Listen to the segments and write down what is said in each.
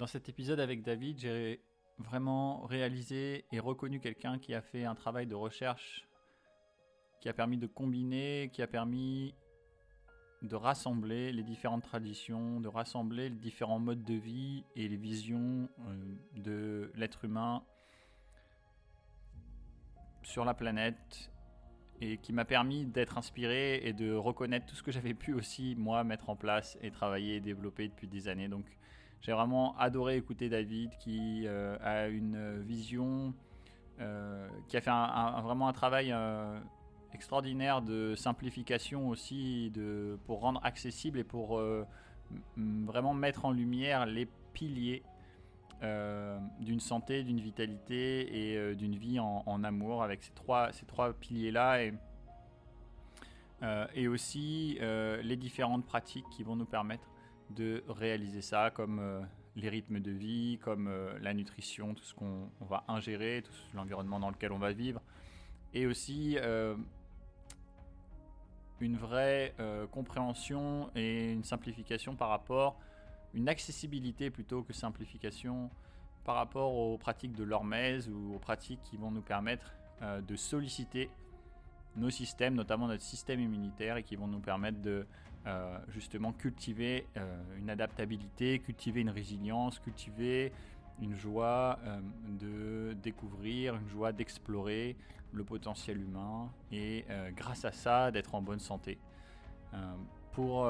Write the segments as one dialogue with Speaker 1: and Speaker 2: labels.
Speaker 1: Dans cet épisode avec David, j'ai vraiment réalisé et reconnu quelqu'un qui a fait un travail de recherche qui a permis de combiner, qui a permis de rassembler les différentes traditions, de rassembler les différents modes de vie et les visions euh, de l'être humain sur la planète et qui m'a permis d'être inspiré et de reconnaître tout ce que j'avais pu aussi moi mettre en place et travailler et développer depuis des années. Donc j'ai vraiment adoré écouter David qui euh, a une vision, euh, qui a fait un, vraiment un travail extraordinaire de simplification aussi de, pour rendre accessible et pour euh, vraiment mettre en lumière les piliers euh, d'une santé, d'une vitalité et euh, d'une vie en, amour avec ces trois, ces trois piliers-là et aussi les différentes pratiques qui vont nous permettre de réaliser ça comme les rythmes de vie, comme la nutrition, tout ce qu'on va ingérer, tout l'environnement dans lequel on va vivre. Et aussi une vraie euh, compréhension et une simplification par rapport, une accessibilité plutôt que simplification par rapport aux pratiques de l'hormèse ou aux pratiques qui vont nous permettre euh, de solliciter nos systèmes, notamment notre système immunitaire, et qui vont nous permettre de euh, justement cultiver une adaptabilité, cultiver une résilience, cultiver une joie euh, de découvrir, une joie d'explorer le potentiel humain et euh, grâce à ça d'être en bonne santé. Euh, pour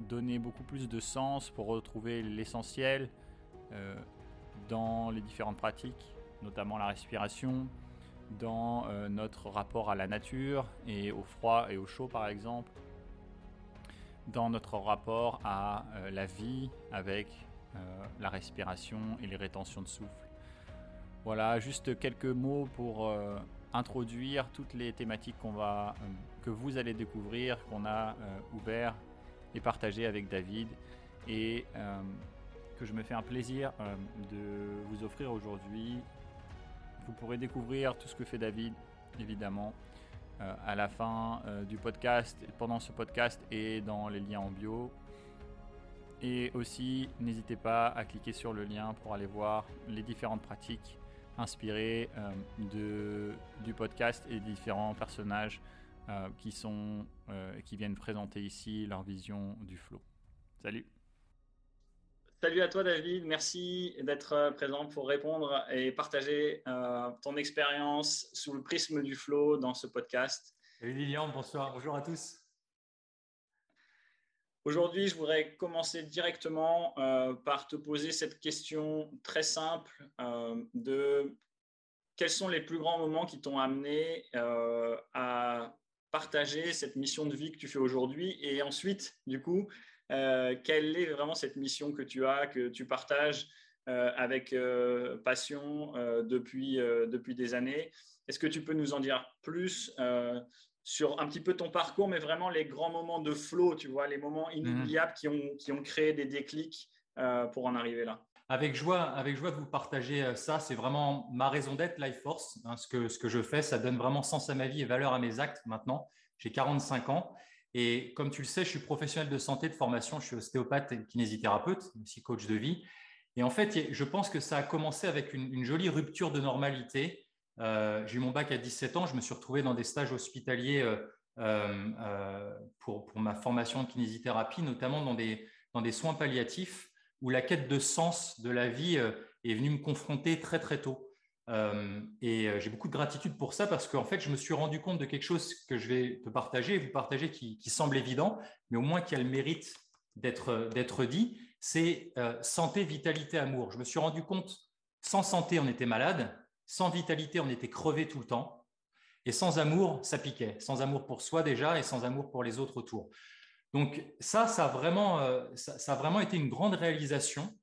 Speaker 1: donner beaucoup plus de sens, pour retrouver l'essentiel dans les différentes pratiques, notamment la respiration, dans notre rapport à la nature et au froid et au chaud par exemple, dans notre rapport à la vie avec euh, la respiration et les rétentions de souffle. Voilà, juste quelques mots pour euh, introduire toutes les thématiques qu'on va, euh, que vous allez découvrir, qu'on a ouvert et partagé avec David et que je me fais un plaisir de vous offrir aujourd'hui. Vous pourrez découvrir tout ce que fait David, évidemment, à la fin du podcast, pendant ce podcast et dans les liens en bio. Et aussi, n'hésitez pas à cliquer sur le lien pour aller voir les différentes pratiques inspirées euh, du podcast et différents personnages euh, qui, sont, euh, qui viennent présenter ici leur vision du flow. Salut
Speaker 2: Salut à toi David, merci d'être présent pour répondre et partager ton expérience sous le prisme du flow dans ce podcast.
Speaker 3: Salut Lilian, bonsoir, bonjour à tous.
Speaker 2: Aujourd'hui, je voudrais commencer directement euh, par te poser cette question très simple euh, de quels sont les plus grands moments qui t'ont amené euh, à partager cette mission de vie que tu fais aujourd'hui? Et ensuite, du coup, quelle est vraiment cette mission que tu as, que tu partages avec passion depuis, depuis des années? Est-ce que tu peux nous en dire plus sur un petit peu ton parcours, mais vraiment les grands moments de flow, tu vois, les moments mhm. inoubliables qui, ont, qui ont créé des déclics euh, pour en arriver là?
Speaker 3: Avec joie, avec joie de vous partager euh, ça. C'est vraiment ma raison d'être, Life Force. Hein, ce, que, ce que je fais, ça donne vraiment sens à ma vie et valeur à mes actes maintenant. J'ai 45 ans. Et comme tu le sais, je suis professionnel de santé de formation. Je suis ostéopathe et kinésithérapeute, aussi coach de vie. Et en fait, je pense que ça a commencé avec une, jolie rupture de normalité euh, j'ai eu mon bac à 17 ans, je me suis retrouvé dans des stages hospitaliers euh, euh, pour, pour, ma formation de kinésithérapie, notamment dans des, dans des soins palliatifs où la quête de sens de la vie est venue me confronter très très tôt. Et j'ai beaucoup de gratitude pour ça parce qu'en fait, je me suis rendu compte de quelque chose que je vais te partager vous partager qui, semble évident, mais au moins qui a le mérite d'être dit, c'est santé, vitalité, amour. Je me suis rendu compte, sans santé, on était malade, sans vitalité, on était crevé tout le temps. Et sans amour, ça piquait. Sans amour pour soi déjà et sans amour pour les autres autour. Donc ça, ça vraiment, euh, ça, a vraiment été une grande réalisation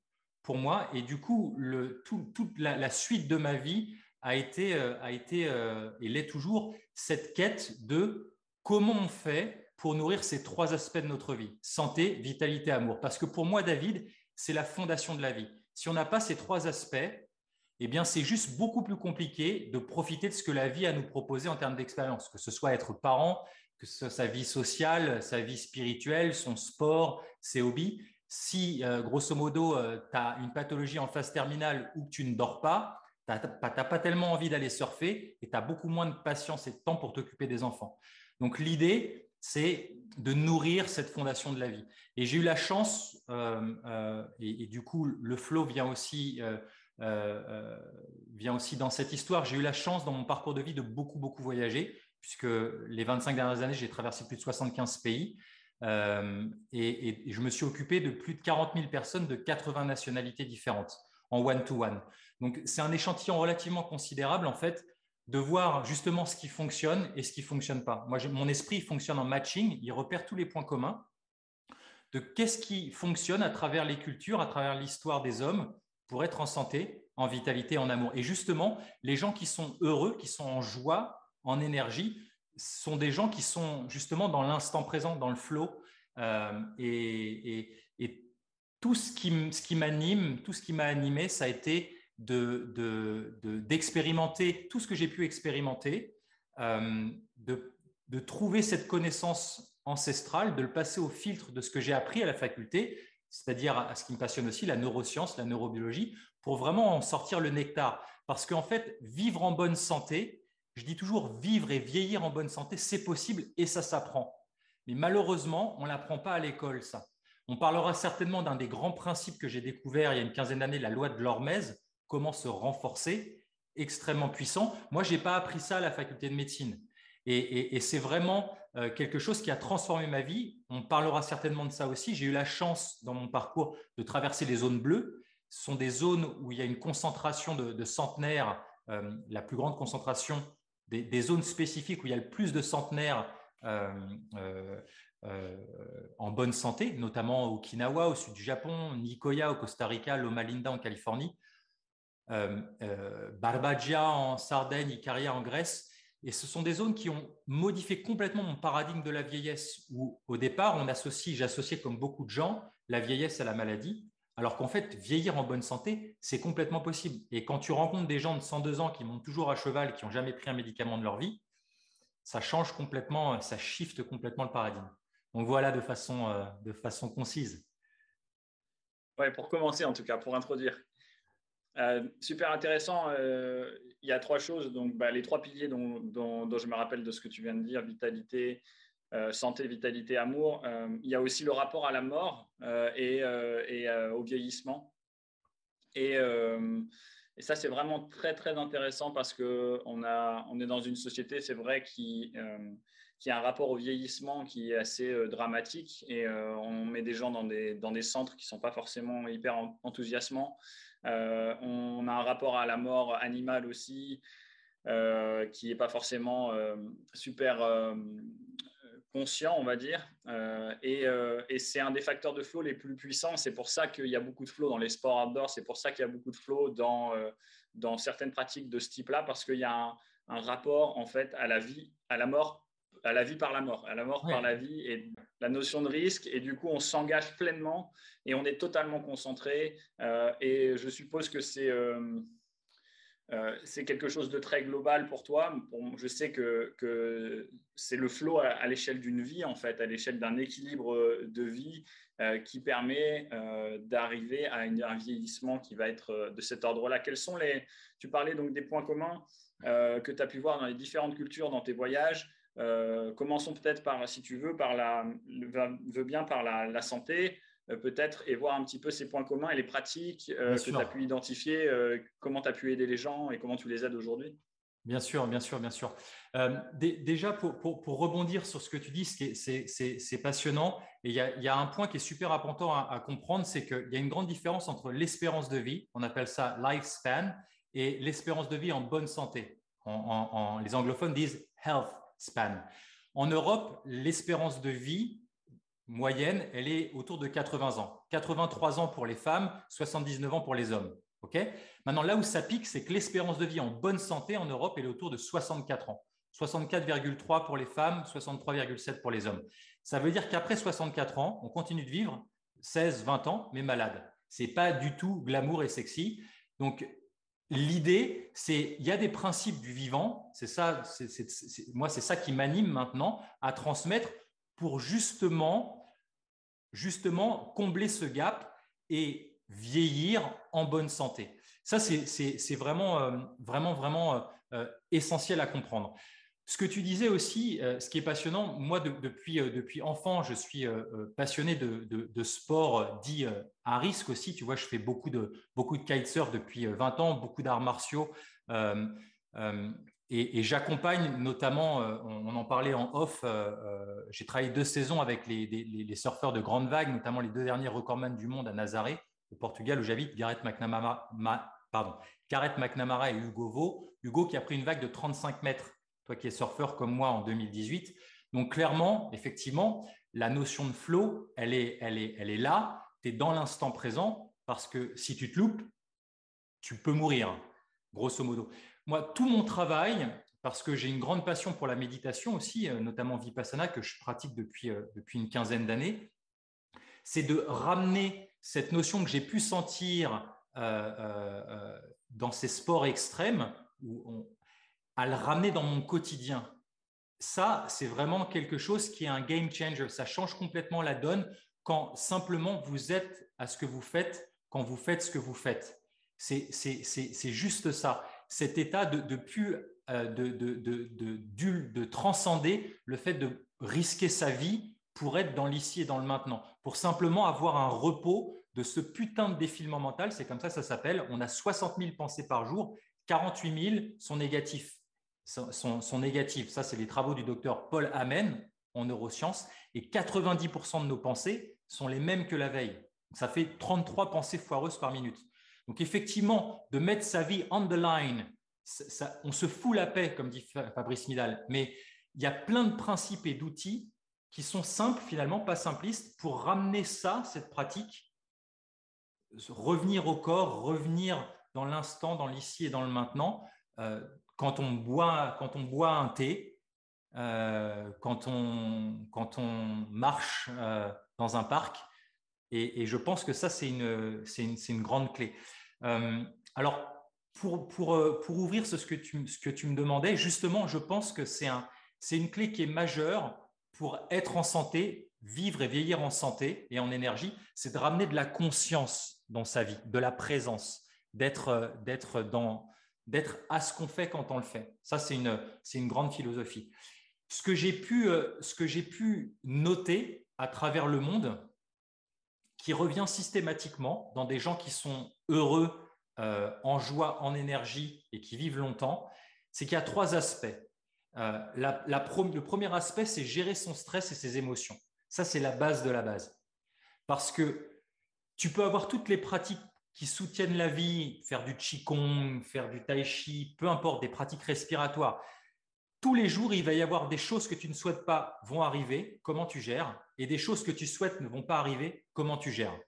Speaker 3: pour moi. Et du coup, le, toute la, suite de ma vie a été, euh, a été euh, et l'est toujours, cette quête de comment on fait pour nourrir ces trois aspects de notre vie, santé, vitalité, amour. Parce que pour moi, David, c'est la fondation de la vie. Si on n'a pas ces trois aspects, eh bien, c'est juste beaucoup plus compliqué de profiter de ce que la vie a nous proposer en termes d'expérience, que ce soit être parent, que ce soit sa vie sociale, sa vie spirituelle, son sport, ses hobbies. Si, grosso modo, tu as une pathologie en phase terminale ou que tu ne dors pas, tu n'as pas tellement envie d'aller surfer et tu as beaucoup moins de patience et de temps pour t'occuper des enfants. Donc, l'idée, c'est de nourrir cette fondation de la vie. Et j'ai eu la chance, et, du coup, le flow vient aussi euh, euh, vient aussi dans cette histoire. J'ai eu la chance dans mon parcours de vie de beaucoup, beaucoup voyager, puisque les 25 dernières années, j'ai traversé plus de 75 pays. Euh, et, je me suis occupé de plus de 40 000 personnes de 80 nationalités différentes en one-to-one. Donc, c'est un échantillon relativement considérable, en fait, de voir justement ce qui fonctionne et ce qui ne fonctionne pas. Moi, mon esprit fonctionne en matching, il repère tous les points communs de qu'est-ce qui fonctionne à travers les cultures, à travers l'histoire des hommes, pour être en santé, en vitalité, en amour. Et justement, les gens qui sont heureux, qui sont en joie, en énergie, sont des gens qui sont justement dans l'instant présent, dans le flow. Euh, et, tout ce qui, ce qui m'anime, tout ce qui m'a animé, ça a été d'expérimenter de, tout ce que j'ai pu expérimenter, euh, de, de trouver cette connaissance ancestrale, de le passer au filtre de ce que j'ai appris à la faculté c'est-à-dire à ce qui me passionne aussi, la neuroscience, la neurobiologie, pour vraiment en sortir le nectar. Parce qu'en fait, vivre en bonne santé, je dis toujours vivre et vieillir en bonne santé, c'est possible et ça s'apprend. Mais malheureusement, on ne l'apprend pas à l'école, ça. On parlera certainement d'un des grands principes que j'ai découvert il y a une quinzaine d'années, la loi de l'Hormèse, comment se renforcer, extrêmement puissant. Moi, je n'ai pas appris ça à la faculté de médecine. Et, c'est vraiment euh, quelque chose qui a transformé ma vie. On parlera certainement de ça aussi. J'ai eu la chance dans mon parcours de traverser les zones bleues. Ce sont des zones où il y a une concentration de, centenaires, euh, la plus grande concentration des, zones spécifiques où il y a le plus de centenaires euh, en bonne santé, notamment Okinawa, au sud du Japon, Nicoya au Costa Rica, Loma Linda en Californie, Barbagia en Sardaigne, Icaria en Grèce. Et ce sont des zones qui ont modifié complètement mon paradigme de la vieillesse, où au départ, on associe, j'associais comme beaucoup de gens, la vieillesse à la maladie, alors qu'en fait, vieillir en bonne santé, c'est complètement possible. Et quand tu rencontres des gens de 102 ans qui montent toujours à cheval, qui n'ont jamais pris un médicament de leur vie, ça change complètement, ça shift complètement le paradigme. Donc voilà de façon, euh, de façon concise.
Speaker 2: Ouais, pour commencer en tout cas, pour introduire. Euh, super intéressant. Euh, il y a trois choses. Donc, bah, les trois piliers dont, je me rappelle de ce que tu viens de dire vitalité, euh, santé, vitalité, amour. il y a aussi le rapport à la mort et, au vieillissement. Et, ça, c'est vraiment très, très intéressant parce qu'on on est dans une société, c'est vrai, qui, a un rapport au vieillissement qui est assez dramatique. Et on met des gens dans des, centres qui ne sont pas forcément hyper enthousiasmants. Euh, on a un rapport à la mort animale aussi euh, qui n'est pas forcément euh, super conscient, on va dire. et, c'est un des facteurs de flow les plus puissants. C'est pour ça qu'il y a beaucoup de flow dans les sports outdoors. C'est pour ça qu'il y a beaucoup de flow dans, dans certaines pratiques de ce type-là, parce qu'il y a un, un, rapport en fait à la vie, à la mort à la vie par la mort, à la mort par la vie et la notion de risque. Et du coup, on s'engage pleinement et on est totalement concentré. Euh, et je suppose que c'est euh, euh, c'est quelque chose de très global pour toi. je sais que, c'est le flow à, l'échelle d'une vie, en fait, à l'échelle d'un équilibre de vie qui permet d'arriver à un vieillissement qui va être de cet ordre-là. Quels sont les. Tu parlais donc des points communs que tu as pu voir dans les différentes cultures, dans tes voyages. Euh, commençons peut-être par, si tu veux, par la, veux bien par la, santé, euh, peut-être, et voir un petit peu ces points communs et les pratiques euh, que tu as pu identifier, comment tu as pu aider les gens et comment tu les aides aujourd'hui.
Speaker 3: Bien sûr, bien sûr, bien sûr. déjà, pour, pour, rebondir sur ce que tu dis, c'est passionnant. Et il y, a, y, a un point qui est super important à, comprendre, c'est qu'il y a une grande différence entre l'espérance de vie, on appelle ça lifespan, et l'espérance de vie en bonne santé. en, les anglophones disent health span. En Europe, l'espérance de vie moyenne, elle est autour de 80 ans. 83 ans pour les femmes, 79 ans pour les hommes. Maintenant, là où ça pique, c'est que l'espérance de vie en bonne santé en Europe, elle est autour de 64 ans. 64,3 pour les femmes, 63,7 pour les hommes. Ça veut dire qu'après 64 ans, on continue de vivre 16, 20 ans, mais malade. Ce n'est pas du tout glamour et sexy. Donc, L'idée, c'est il y a des principes du vivant, c'est ça, moi c'est ça qui m'anime maintenant à transmettre pour justement justement combler ce gap et vieillir en bonne santé. Ça, c'est vraiment, euh, vraiment, vraiment euh, euh, essentiel à comprendre. Ce que tu disais aussi, ce qui est passionnant, moi, depuis, enfant, je suis passionné de, de, sport dit à risque aussi. Tu vois, je fais beaucoup de, beaucoup de kitesurf depuis 20 ans, beaucoup d'arts martiaux. Et, j'accompagne notamment, euh, on, en parlait en off, euh, euh, j'ai travaillé deux saisons avec les, surfeurs de grande vague, notamment les deux derniers recordman du monde à Nazaré, au Portugal, où j'habite, Gareth McNamara, pardon, Gareth McNamara et Hugo Vaux. Hugo qui a pris une vague de 35 mètres, toi qui es surfeur comme moi en 2018. Donc clairement, effectivement, la notion de flow, elle est, elle est, elle est là, tu es dans l'instant présent, parce que si tu te loupes, tu peux mourir, grosso modo. Moi, tout mon travail, parce que j'ai une grande passion pour la méditation aussi, euh, notamment Vipassana, que je pratique depuis, euh, depuis une quinzaine d'années, c'est de ramener cette notion que j'ai pu sentir euh, dans ces sports extrêmes, à le ramener dans mon quotidien. Ça, c'est vraiment quelque chose qui est un game changer. Ça change complètement la donne quand simplement vous êtes à ce que vous faites, quand vous faites ce que vous faites. C'est juste ça cet état de, de euh, de, de, transcender le fait de risquer sa vie pour être dans l'ici et dans le maintenant, pour simplement avoir un repos de ce putain de défilement mental. C'est comme ça ça s'appelle. On a 60 000 pensées par jour, 48 000 sont négatifs. Sont, sont, négatifs. Ça, c'est les travaux du docteur Paul Amen en neurosciences. Et 90% de nos pensées sont les mêmes que la veille. Ça fait 33 pensées foireuses par minute. Donc effectivement, de mettre sa vie on the line, on se fout la paix, comme dit Fabrice Midal, mais il y a plein de principes et d'outils qui sont simples, finalement, pas simplistes, pour ramener ça, cette pratique, revenir au corps, revenir dans l'instant, dans l'ici et dans le maintenant. Euh, quand, on boit, quand on boit un thé, euh, quand, on, quand on marche euh, dans un parc, et, je pense que ça, c'est une, une, une, grande clé. Euh, alors, pour, pour, euh, pour ouvrir ce que, tu, ce que tu me demandais, justement, je pense que c'est un, une clé qui est majeure pour être en santé, vivre et vieillir en santé et en énergie, c'est de ramener de la conscience dans sa vie, de la présence, d'être euh, d'être dans d'être à ce qu'on fait quand on le fait. Ça, c'est une, une grande philosophie. Ce que j'ai pu, ce que j'ai pu noter à travers le monde, qui revient systématiquement dans des gens qui sont heureux, euh, en joie, en énergie et qui vivent longtemps, c'est qu'il y a trois aspects. Euh, le premier aspect, c'est gérer son stress et ses émotions. Ça, c'est la base de la base. Parce que tu peux avoir toutes les pratiques qui soutiennent la vie, faire du qigong, faire du tai chi, peu importe, des pratiques respiratoires tous les jours, il va y avoir des choses que tu ne souhaites pas vont arriver, comment tu gères, et des choses que tu souhaites ne vont pas arriver, comment tu gères.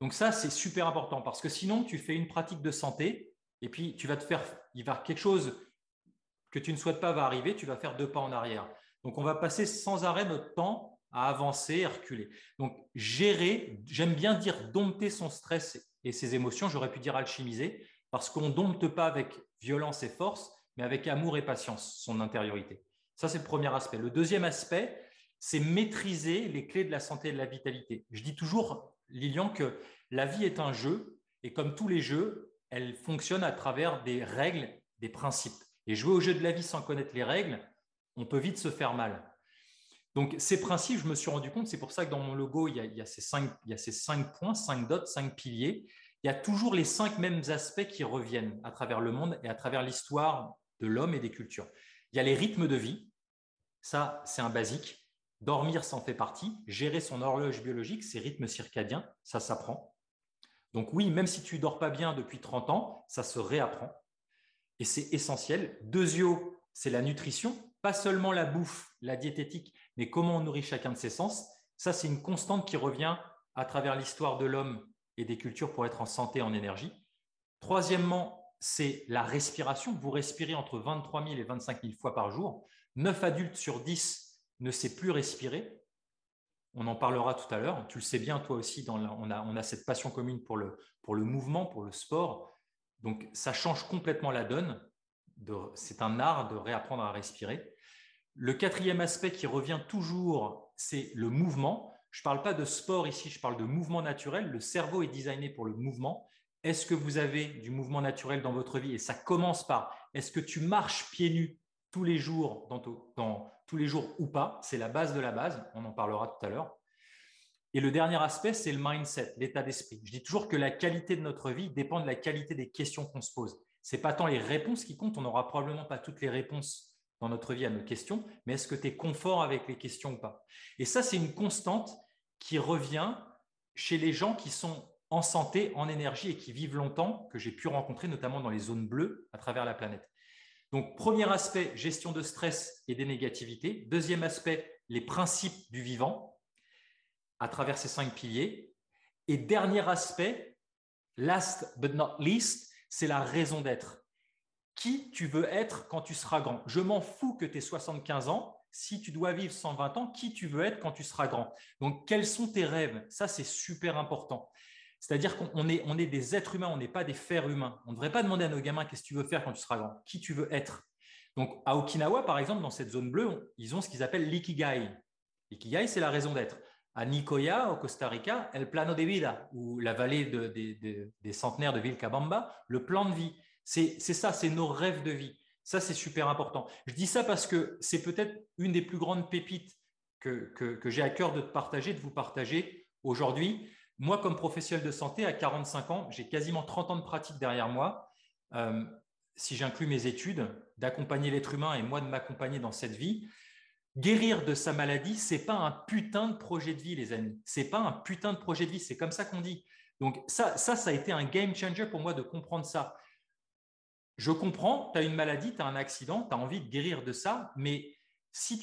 Speaker 3: Donc ça, c'est super important parce que sinon, tu fais une pratique de santé et puis tu vas te faire, il va quelque chose que tu ne souhaites pas va arriver, tu vas faire deux pas en arrière. Donc on va passer sans arrêt notre temps à avancer, à reculer. Donc gérer, j'aime bien dire dompter son stress et ses émotions, j'aurais pu dire alchimiser, parce qu'on ne dompte pas avec violence et force, mais avec amour et patience, son intériorité. Ça, c'est le premier aspect. Le deuxième aspect, c'est maîtriser les clés de la santé et de la vitalité. Je dis toujours, Lilian, que la vie est un jeu, et comme tous les jeux, elle fonctionne à travers des règles, des principes. Et jouer au jeu de la vie sans connaître les règles, on peut vite se faire mal. Donc, ces principes, je me suis rendu compte, c'est pour ça que dans mon logo, il y a, ces, cinq, il y a ces cinq points, cinq dots, cinq piliers. Il y a toujours les cinq mêmes aspects qui reviennent à travers le monde et à travers l'histoire de l'homme et des cultures. Il y a les rythmes de vie, ça c'est un basique. Dormir s'en fait partie. Gérer son horloge biologique, ses rythmes circadiens, ça s'apprend. Donc oui, même si tu dors pas bien depuis 30 ans, ça se réapprend. Et c'est essentiel. Deuxio, c'est la nutrition, pas seulement la bouffe, la diététique, mais comment on nourrit chacun de ses sens. Ça, c'est une constante qui revient à travers l'histoire de l'homme et des cultures pour être en santé, en énergie. Troisièmement, c'est la respiration. Vous respirez entre 23 000 et 25 000 fois par jour. 9 adultes sur 10 ne sait plus respirer. On en parlera tout à l'heure. Tu le sais bien, toi aussi, on, a, cette passion commune pour le, mouvement, pour le sport. Donc, ça change complètement la donne. C'est un art de réapprendre à respirer. Le quatrième aspect qui revient toujours, c'est le mouvement. Je ne parle pas de sport ici, je parle de mouvement naturel. Le cerveau est designé pour le mouvement. Est-ce que vous avez du mouvement naturel dans votre vie? Et ça commence par est-ce que tu marches pieds nus tous les jours, dans, tous les jours ou pas? C'est la base de la base. On en parlera tout à l'heure. Et le dernier aspect, c'est le mindset, l'état d'esprit. Je dis toujours que la qualité de notre vie dépend de la qualité des questions qu'on se pose. Ce n'est pas tant les réponses qui comptent, on n'aura probablement pas toutes les réponses dans notre vie à nos questions, mais est-ce que tu es confort avec les questions ou pas? Et ça, c'est une constante qui revient chez les gens qui sont en santé, en énergie et qui vivent longtemps, que j'ai pu rencontrer notamment dans les zones bleues à travers la planète. Donc, premier aspect, gestion de stress et des négativités. Deuxième aspect, les principes du vivant à travers ces cinq piliers. Et dernier aspect, last but not least, c'est la raison d'être qui tu veux être quand tu seras grand. Je m'en fous que tu aies 75 ans. Si tu dois vivre 120 ans, qui tu veux être quand tu seras grand Donc, quels sont tes rêves? Ça, c'est super important. C'est-à-dire qu'on est, des êtres humains, on n'est pas des fers humains. On ne devrait pas demander à nos gamins qu'est-ce que tu veux faire quand tu seras grand, qui tu veux être. Donc, à Okinawa, par exemple, dans cette zone bleue, ils ont ce qu'ils appellent l'ikigai. L'ikigai, c'est la raison d'être. À Nicoya, au Costa Rica, El Plano de Vida, ou la vallée des centenaires de Vilcabamba, le plan de vie. C'est ça, c'est nos rêves de vie. Ça, c'est super important. Je dis ça parce que c'est peut-être une des plus grandes pépites que, j'ai à cœur de partager, de vous partager aujourd'hui. Moi, comme professionnel de santé, à 45 ans, j'ai quasiment 30 ans de pratique derrière moi. Euh, si j'inclus mes études, d'accompagner l'être humain et moi de m'accompagner dans cette vie, guérir de sa maladie, c'est pas un putain de projet de vie, les amis. C'est pas un putain de projet de vie. C'est comme ça qu'on dit. Donc ça, ça, ça a été un game changer pour moi de comprendre ça je comprends, tu as une maladie, tu as un accident, tu as envie de guérir de ça, mais si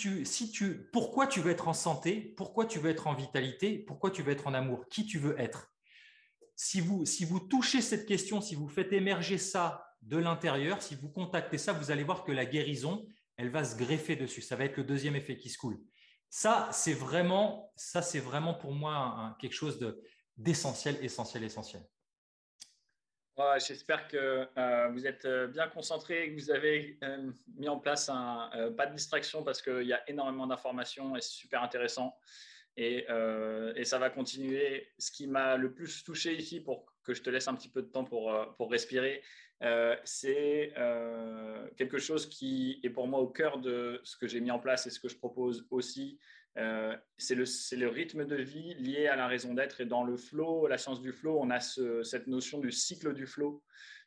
Speaker 3: tu, pourquoi tu veux être en santé Pourquoi tu veux être en vitalité Pourquoi tu veux être en amour Qui tu veux être? Si vous, touchez cette question, si vous faites émerger ça de l'intérieur, si vous contactez ça, vous allez voir que la guérison, elle va se greffer dessus. Ça va être le deuxième effet qui se coule. Ça, c'est vraiment pour moi quelque chose d'essentiel, essentiel, essentiel.
Speaker 2: J'espère que euh, vous êtes euh, bien concentré et que vous avez euh, mis en place un, pas de distraction parce qu'il y a énormément d'informations et c'est super intéressant. Et, et, ça va continuer. Ce qui m'a le plus touché ici, pour que je te laisse un petit peu de temps pour, pour respirer, c'est quelque chose qui est pour moi au cœur de ce que j'ai mis en place et ce que je propose aussi. Euh, c'est le, rythme de vie lié à la raison d'être. Et dans le flow, la science du flow, on a cette notion du cycle du flow,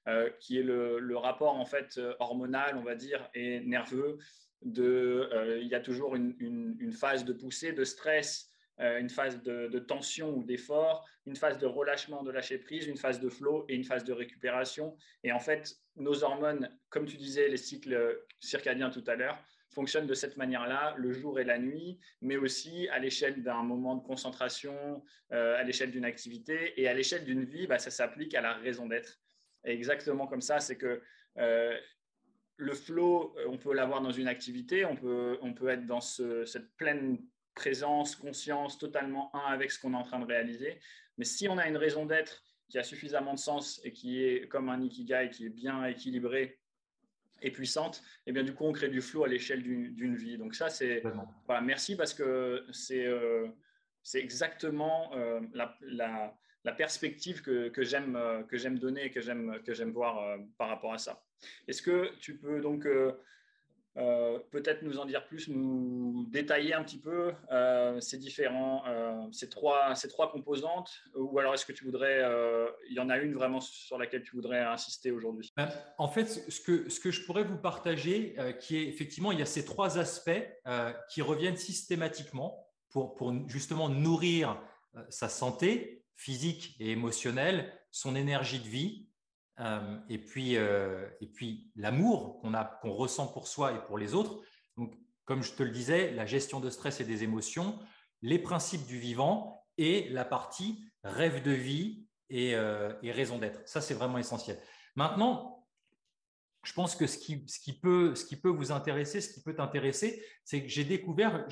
Speaker 2: euh, qui est le, rapport en fait hormonal, on va dire, et nerveux. De, euh, il y a toujours une, phase de poussée, de stress, une phase de, de tension ou d'effort, une phase de relâchement, de lâcher prise, une phase de flow et une phase de récupération. Et en fait, nos hormones, comme tu disais, les cycles circadiens tout à l'heure, fonctionne de cette manière-là, le jour et la nuit, mais aussi à l'échelle d'un moment de concentration, euh, à l'échelle d'une activité et à l'échelle d'une vie, bah, ça s'applique à la raison d'être. Exactement comme ça, c'est que euh, le flow, euh, on peut l'avoir dans une activité, on peut, on peut être dans cette pleine présence, conscience, totalement un avec ce qu'on est en train de réaliser. Mais si on a une raison d'être qui a suffisamment de sens et qui est comme un ikigai, qui est bien équilibré et puissante, et eh bien du coup on crée du flow à l'échelle d'une vie. Donc ça c'est voilà, merci parce que c'est euh, c'est exactement euh, la, la, la, perspective que, que j'aime euh, que j'aime donner et que j'aime que j'aime voir par rapport à ça. Est-ce que tu peux donc euh, peut-être nous en dire plus, nous détailler un petit peu euh, ces différents, euh, ces, trois, ces trois composantes, ou alors est-ce que tu voudrais, il y en a une vraiment sur laquelle tu voudrais insister aujourd'hui?
Speaker 3: Ben, En fait, ce que, ce que je pourrais vous partager, qui est effectivement, il y a ces trois aspects qui reviennent systématiquement pour, pour justement nourrir sa santé physique et émotionnelle, son énergie de vie, euh, et puis, euh, puis l'amour qu'on qu'on ressent pour soi et pour les autres. Donc, comme je te le disais, la gestion de stress et des émotions, les principes du vivant et la partie rêve de vie et, euh, raison d'être. Ça, c'est vraiment essentiel. Maintenant, je pense que ce qui, peut, ce qui peut vous intéresser, ce qui peut t'intéresser, c'est que j'ai découvert,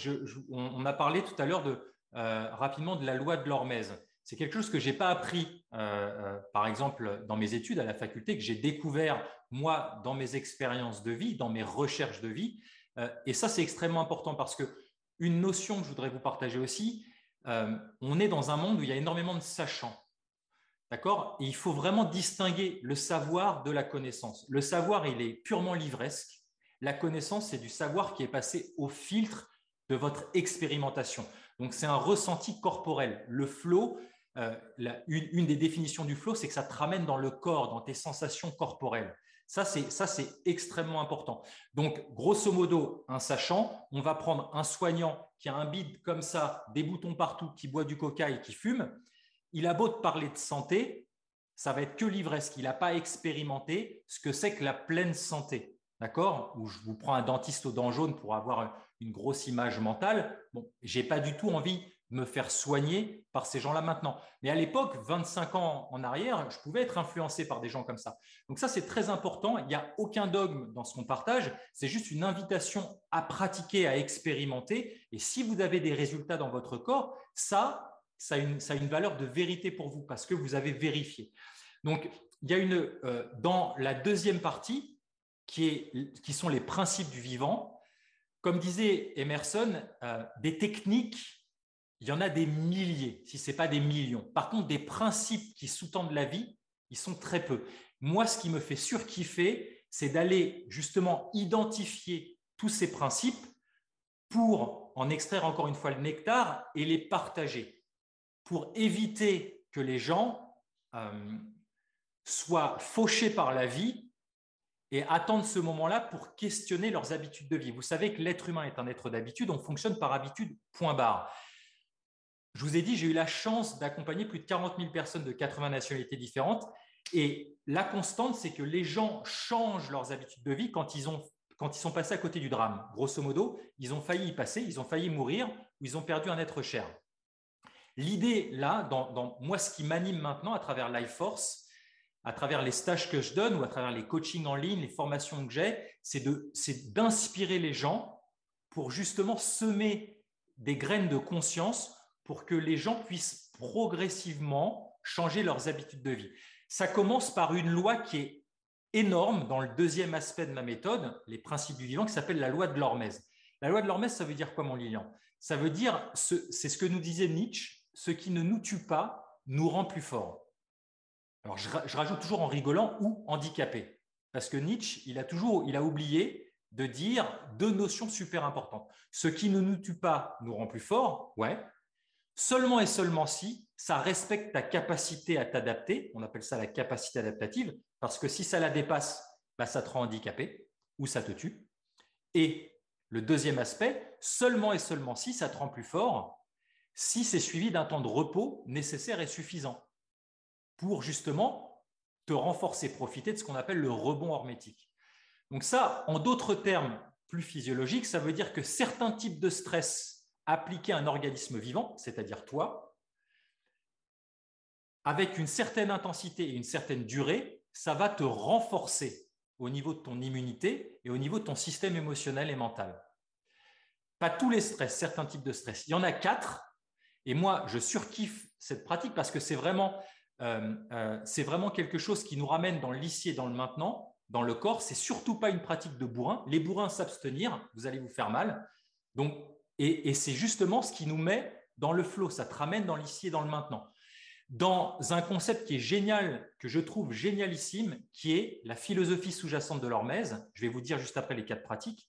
Speaker 3: on, a parlé tout à l'heure de, rapidement de la loi de l'hormèse c'est quelque chose que je n'ai pas appris, euh, euh, par exemple, dans mes études à la faculté, que j'ai découvert, moi, dans mes expériences de vie, dans mes recherches de vie. Euh, et ça, c'est extrêmement important parce que une notion que je voudrais vous partager aussi, on est dans un monde où il y a énormément de sachants. D'accord? Il faut vraiment distinguer le savoir de la connaissance. Le savoir, il est purement livresque. La connaissance, c'est du savoir qui est passé au filtre de votre expérimentation. Donc, c'est un ressenti corporel. Le flow, euh, une, des définitions du flow, c'est que ça te ramène dans le corps, dans tes sensations corporelles. Ça, c'est extrêmement important. Donc, grosso modo, un sachant, on va prendre un soignant qui a un bide comme ça, des boutons partout, qui boit du coca et qui fume. Il a beau te parler de santé, ça va être que l'ivresse, qu'il n'a pas expérimenté ce que c'est que la pleine santé. D'accord? Ou je vous prends un dentiste aux dents jaunes pour avoir une grosse image mentale. Bon, j'ai pas du tout envie me faire soigner par ces gens-là maintenant. Mais à l'époque, 25 ans en arrière, je pouvais être influencé par des gens comme ça. Donc ça, c'est très important. Il n'y a aucun dogme dans ce qu'on partage. C'est juste une invitation à pratiquer, à expérimenter. Et si vous avez des résultats dans votre corps, ça, ça a une, valeur de vérité pour vous parce que vous avez vérifié. Donc, il y a une, euh, dans la deuxième partie, qui, est, qui sont les principes du vivant, comme disait Emerson, euh, des techniques il y en a des milliers, si ce n'est pas des millions. Par contre, des principes qui sous-tendent la vie, ils sont très peu. Moi, ce qui me fait surkiffer, c'est d'aller justement identifier tous ces principes pour en extraire encore une fois le nectar et les partager, pour éviter que les gens euh, soient fauchés par la vie et attendent ce moment-là pour questionner leurs habitudes de vie. Vous savez que l'être humain est un être d'habitude, on fonctionne par habitude, point barre. Je vous ai dit, j'ai eu la chance d'accompagner plus de 40 000 personnes de 80 nationalités différentes. Et la constante, c'est que les gens changent leurs habitudes de vie quand ils, ont, quand ils sont passés à côté du drame. Grosso modo, ils ont failli y passer, ils ont failli mourir ou ils ont perdu un être cher. L'idée, là, moi, ce qui m'anime maintenant à travers Life Force, à travers les stages que je donne ou à travers les coachings en ligne, les formations que j'ai, c'est d'inspirer les gens pour justement semer des graines de conscience pour que les gens puissent progressivement changer leurs habitudes de vie. Ça commence par une loi qui est énorme dans le deuxième aspect de ma méthode, les principes du vivant, qui s'appelle la loi de l'Hormèse. La loi de l'Hormèse, ça veut dire quoi, mon Lilian? Ça veut dire, c'est ce que nous disait Nietzsche, ce qui ne nous tue pas nous rend plus forts. Alors, je, je rajoute toujours en rigolant ou handicapé, parce que Nietzsche, il a toujours, il a oublié de dire deux notions super importantes. Ce qui ne nous tue pas nous rend plus forts, ouais, seulement et seulement si ça respecte ta capacité à t'adapter, on appelle ça la capacité adaptative, parce que si ça la dépasse, bah, ça te rend handicapé ou ça te tue. Et le deuxième aspect, seulement et seulement si ça te rend plus fort, si c'est suivi d'un temps de repos nécessaire et suffisant pour justement te renforcer, profiter de ce qu'on appelle le rebond hormétique. Donc ça, en d'autres termes plus physiologiques, ça veut dire que certains types de stress appliquer un organisme vivant, c'est-à-dire toi, avec une certaine intensité et une certaine durée, ça va te renforcer au niveau de ton immunité et au niveau de ton système émotionnel et mental. Pas tous les stress, certains types de stress. Il y en a quatre. Et moi, je surkiffe cette pratique parce que c'est vraiment, euh, euh, c'est vraiment quelque chose qui nous ramène dans l'ici et dans le maintenant, dans le corps. C'est surtout pas une pratique de bourrin. Les bourrins s'abstenir, vous allez vous faire mal. Donc, et, c'est justement ce qui nous met dans le flot, ça te ramène dans l'ici et dans le maintenant. Dans un concept qui est génial, que je trouve génialissime, qui est la philosophie sous-jacente de l'hormèse, je vais vous dire juste après les quatre pratiques,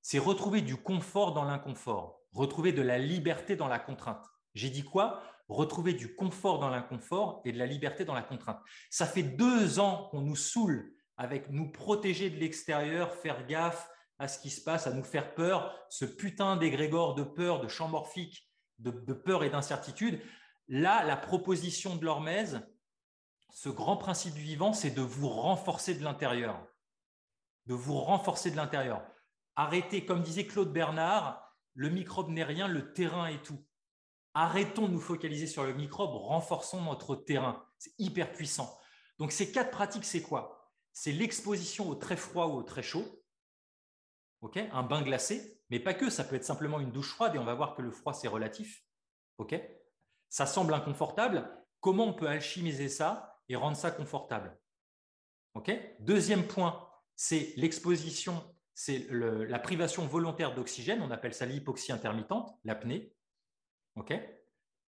Speaker 3: c'est retrouver du confort dans l'inconfort, retrouver de la liberté dans la contrainte. J'ai dit quoi? Retrouver du confort dans l'inconfort et de la liberté dans la contrainte. Ça fait deux ans qu'on nous saoule avec nous protéger de l'extérieur, faire gaffe, à ce qui se passe, à nous faire peur, ce putain d'égrégore de peur, de champ morphique, de, peur et d'incertitude. Là, la proposition de l'hormèse, ce grand principe vivant, c'est de vous renforcer de l'intérieur. De vous renforcer de l'intérieur. Arrêtez, comme disait Claude Bernard, le microbe n'est rien, le terrain est tout. Arrêtons de nous focaliser sur le microbe, renforçons notre terrain. C'est hyper puissant. Donc ces quatre pratiques, c'est quoi? C'est l'exposition au très froid ou au très chaud, un bain glacé, mais pas que, ça peut être simplement une douche froide et on va voir que le froid, c'est relatif. ça semble inconfortable. Comment on peut alchimiser ça et rendre ça confortable? Deuxième point, c'est l'exposition, c'est la privation volontaire d'oxygène, on appelle ça l'hypoxie intermittente, l'apnée.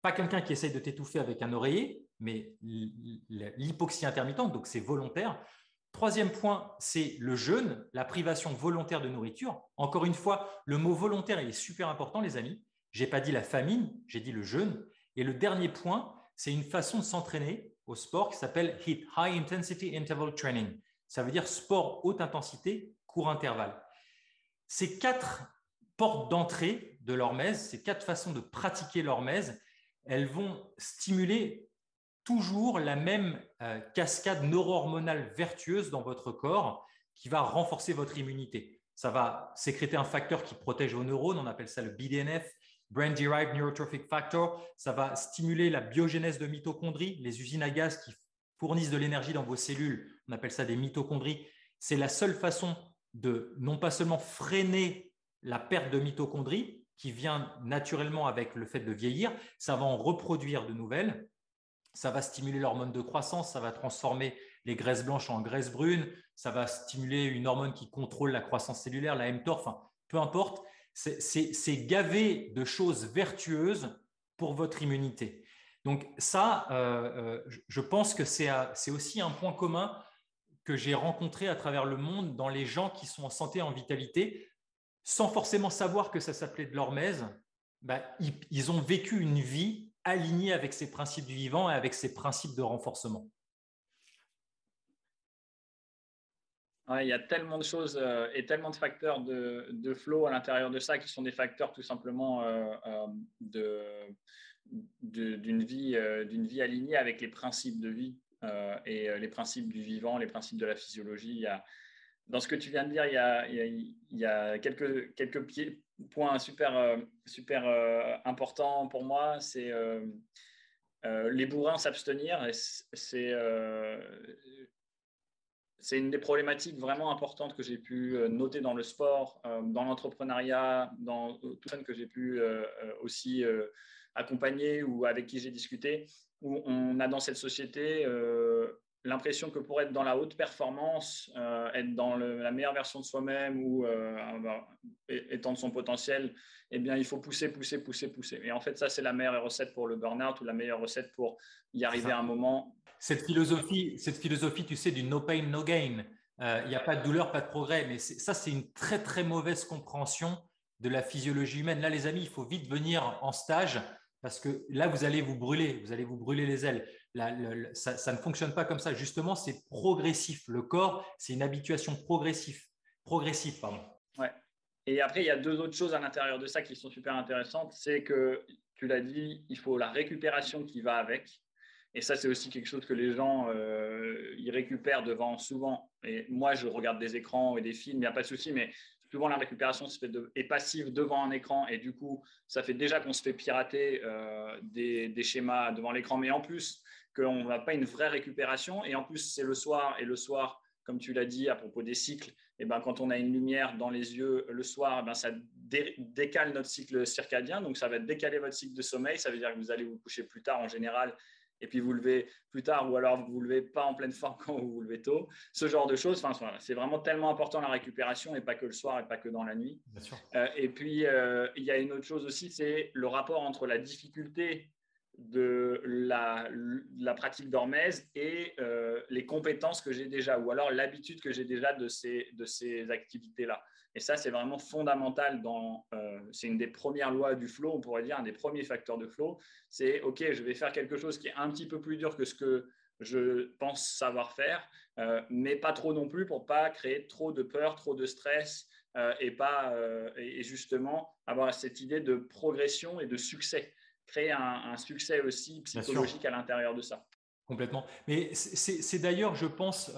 Speaker 3: Pas quelqu'un qui essaye de t'étouffer avec un oreiller, mais l'hypoxie intermittente, donc c'est volontaire. Troisième point, c'est le jeûne, la privation volontaire de nourriture. Encore une fois, le mot volontaire est super important, les amis. J'ai pas dit la famine, j'ai dit le jeûne. Et le dernier point, c'est une façon de s'entraîner au sport qui s'appelle HIIT, High Intensity Interval Training. Ça veut dire sport haute intensité, court intervalle. Ces quatre portes d'entrée de l'hormèse, ces quatre façons de pratiquer l'hormèse, elles vont stimuler toujours la même euh, cascade neuro-hormonale vertueuse dans votre corps qui va renforcer votre immunité. Ça va sécréter un facteur qui protège vos neurones, on appelle ça le BDNF, Brain Derived Neurotrophic Factor. Ça va stimuler la biogénèse de mitochondries, les usines à gaz qui fournissent de l'énergie dans vos cellules. On appelle ça des mitochondries. C'est la seule façon de non pas seulement freiner la perte de mitochondries qui vient naturellement avec le fait de vieillir, ça va en reproduire de nouvelles. Ça va stimuler l'hormone de croissance, ça va transformer les graisses blanches en graisses brunes, ça va stimuler une hormone qui contrôle la croissance cellulaire, la mTOR, enfin, peu importe c'est gavé de choses vertueuses pour votre immunité. Donc ça, euh, euh, je pense que c'est aussi un point commun que j'ai rencontré à travers le monde dans les gens qui sont en santé, en vitalité, sans forcément savoir que ça s'appelait de l'hormèse, bah, ils, ont vécu une vie alignée avec ces principes du vivant et avec ces principes de renforcement.
Speaker 2: il y a tellement de choses euh, et tellement de facteurs de, flow à l'intérieur de ça qui sont des facteurs tout simplement euh, euh, d'une vie, vie alignée avec les principes de vie et les principes du vivant, les principes de la physiologie. dans ce que tu viens de dire, il y a, quelques, quelques points super, super importants pour moi. C'est les bourrins s'abstenir. C'est une des problématiques vraiment importantes que j'ai pu euh, noter dans le sport, euh, dans l'entrepreneuriat, dans euh, tout ça que j'ai pu aussi accompagner ou avec qui j'ai discuté, où on a dans cette société l'impression que pour être dans la haute performance, être dans la meilleure version de soi-même ou étendre son potentiel, eh bien, il faut pousser, pousser, pousser, pousser. Et en fait, ça, c'est la meilleure recette pour le burn-out ou la meilleure recette pour y arriver à un moment
Speaker 3: cette philosophie, cette philosophie, tu sais, du no pain, no gain. Euh, il n'y a pas de douleur, pas de progrès. Mais ça, c'est une très, très mauvaise compréhension de la physiologie humaine. Là, les amis, il faut vite venir en stage parce que là, vous allez vous brûler, vous allez vous brûler les ailes. Ça, ne fonctionne pas comme ça. Justement, c'est progressif. Le corps, c'est une habituation progressive. Progressive, pardon.
Speaker 2: Ouais. Et après, il y a deux autres choses à l'intérieur de ça qui sont super intéressantes. C'est que, tu l'as dit, il faut la récupération qui va avec. Et ça, c'est aussi quelque chose que les gens euh, ils récupèrent devant souvent. Et moi, je regarde des écrans et des films, il n'y a pas de souci, mais souvent la récupération se fait est passive devant un écran et du coup, ça fait déjà qu'on se fait pirater euh, des, schémas devant l'écran, mais en plus qu'on n'a pas une vraie récupération. Et en plus, c'est le soir et le soir, comme tu l'as dit à propos des cycles, et eh ben, quand on a une lumière dans les yeux le soir, eh ben, ça décale notre cycle circadien, donc ça va décaler votre cycle de sommeil. Ça veut dire que vous allez vous coucher plus tard en général et puis vous levez plus tard, ou alors vous ne vous levez pas en pleine forme quand vous vous levez tôt. Ce genre de choses, enfin, c'est vraiment tellement important la récupération, et pas que le soir, et pas que dans la nuit. Euh, et puis, euh, il y a une autre chose aussi, c'est le rapport entre la difficulté de la, pratique d'hormèse et euh, les compétences que j'ai déjà, ou alors l'habitude que j'ai déjà de ces, de ces activités-là. Et ça, c'est vraiment fondamental. Dans, euh, c'est une des premières lois du flow, on pourrait dire, un des premiers facteurs de flow. C'est OK, je vais faire quelque chose qui est un petit peu plus dur que ce que je pense savoir faire, euh, mais pas trop non plus pour pas créer trop de peur, trop de stress et pas et justement avoir cette idée de progression et de succès, créer un, succès aussi psychologique à l'intérieur de ça.
Speaker 3: Complètement. Mais c'est d'ailleurs, je pense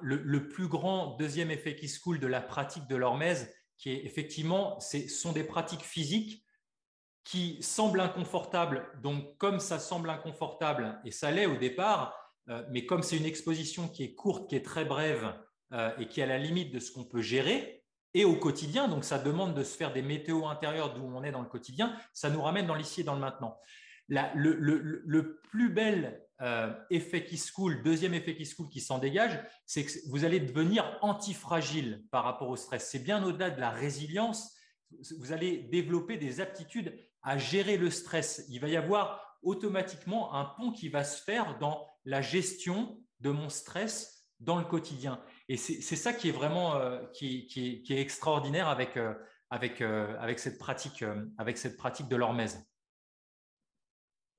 Speaker 3: le, plus grand deuxième effet qui se coule de la pratique de l'hormèse, qui est effectivement, ce sont des pratiques physiques qui semblent inconfortables. Donc, comme ça semble inconfortable, et ça l'est au départ, euh, mais comme c'est une exposition qui est courte, qui est très brève euh, et qui est à la limite de ce qu'on peut gérer, et au quotidien, donc ça demande de se faire des météos intérieurs d'où on est dans le quotidien, ça nous ramène dans l'ici et dans le maintenant. le, plus bel euh, effet qui se coule, deuxième effet qui se coule qui s'en dégage, c'est que vous allez devenir antifragile par rapport au stress. C'est bien au-delà de la résilience. Vous allez développer des aptitudes à gérer le stress. Il va y avoir automatiquement un pont qui va se faire dans la gestion de mon stress dans le quotidien. Et c'est ça qui est vraiment euh, qui, est, extraordinaire avec, euh, avec, euh, avec, cette pratique, avec cette pratique de l'hormèse.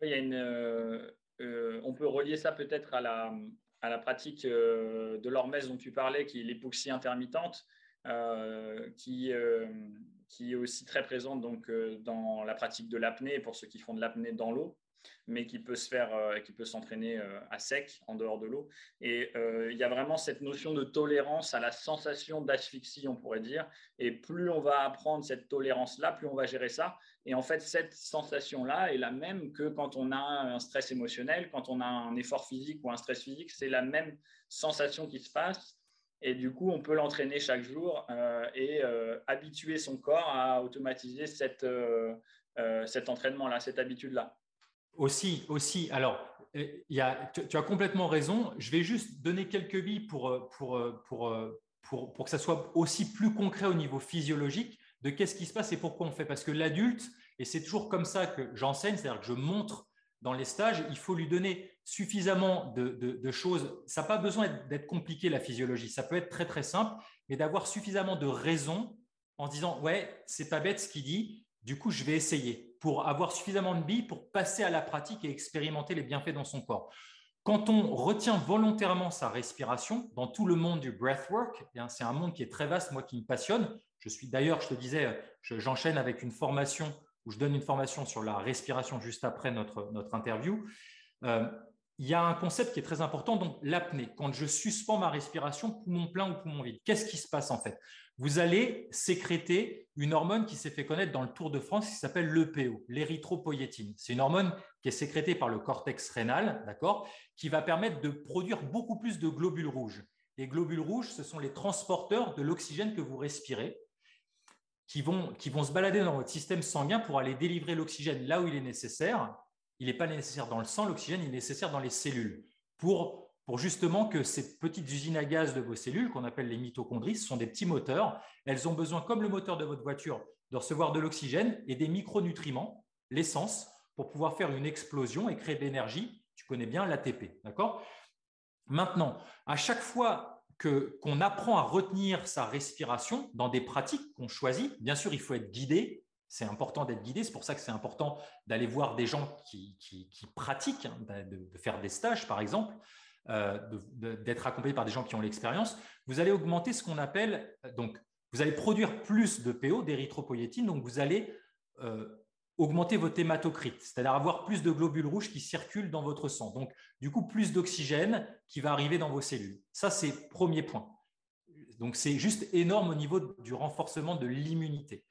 Speaker 2: On peut relier ça peut-être à la, à la pratique de l'hormèse dont tu parlais, qui est l'époxy intermittente, qui, qui est aussi très présente donc, dans la pratique de l'apnée pour ceux qui font de l'apnée dans l'eau mais qui peut se faire, euh, qui peut s'entraîner euh, à sec, en dehors de l'eau. Et euh, il y a vraiment cette notion de tolérance à la sensation d'asphyxie, on pourrait dire. Et plus on va apprendre cette tolérance-là, plus on va gérer ça. Et en fait, cette sensation-là est la même que quand on a un stress émotionnel, quand on a un effort physique ou un stress physique, c'est la même sensation qui se passe. Et du coup, on peut l'entraîner chaque jour et habituer son corps à automatiser cette, cet entraînement-là, cette habitude-là.
Speaker 3: Aussi, aussi. Alors, euh, tu, as complètement raison. Je vais juste donner quelques billes pour, euh, pour, euh, pour, pour, pour que ça soit aussi plus concret au niveau physiologique de qu'est-ce qui se passe et pourquoi on fait. Parce que l'adulte, et c'est toujours comme ça que j'enseigne, c'est-à-dire que je montre dans les stages, il faut lui donner suffisamment de, de choses. Ça n'a pas besoin d'être compliqué, la physiologie. Ça peut être très, très simple, mais d'avoir suffisamment de raisons en disant, ouais, c'est pas bête ce qu'il dit, du coup, je vais essayer pour avoir suffisamment de billes pour passer à la pratique et expérimenter les bienfaits dans son corps. Quand on retient volontairement sa respiration dans tout le monde du breathwork, eh c'est un monde qui est très vaste, moi qui me passionne. Je suis d'ailleurs, je te disais, j'enchaîne avec une formation où je donne une formation sur la respiration juste après notre, notre interview. Euh, il y a un concept qui est très important, donc l'apnée. Quand je suspends ma respiration, poumon plein ou poumon vide, qu'est-ce qui se passe en fait? Vous allez sécréter une hormone qui s'est fait connaître dans le Tour de France qui s'appelle l'EPO, l'érythropoïétine. C'est une hormone qui est sécrétée par le cortex rénal, d'accord, qui va permettre de produire beaucoup plus de globules rouges. Les globules rouges, ce sont les transporteurs de l'oxygène que vous respirez, qui vont, qui vont se balader dans votre système sanguin pour aller délivrer l'oxygène là où il est nécessaire il n'est pas nécessaire dans le sang, l'oxygène est nécessaire dans les cellules pour, pour justement que ces petites usines à gaz de vos cellules, qu'on appelle les mitochondries, sont des petits moteurs. Elles ont besoin, comme le moteur de votre voiture, de recevoir de l'oxygène et des micronutriments, l'essence, pour pouvoir faire une explosion et créer de l'énergie. Tu connais bien l'ATP, d'accord? Maintenant, à chaque fois qu'on apprend à retenir sa respiration dans des pratiques qu'on choisit, bien sûr, il faut être guidé, c'est important d'être guidé. C'est pour ça que c'est important d'aller voir des gens qui, pratiquent, hein, de, faire des stages, par exemple, d'être accompagné par des gens qui ont l'expérience. Vous allez augmenter ce qu'on appelle, donc, vous allez produire plus de PO, d'érythropoïétine, donc vous allez euh, augmenter votre hématocrite, c'est-à-dire avoir plus de globules rouges qui circulent dans votre sang. Donc, du coup, plus d'oxygène qui va arriver dans vos cellules. Ça, c'est premier point. Donc, c'est juste énorme au niveau du renforcement de l'immunité.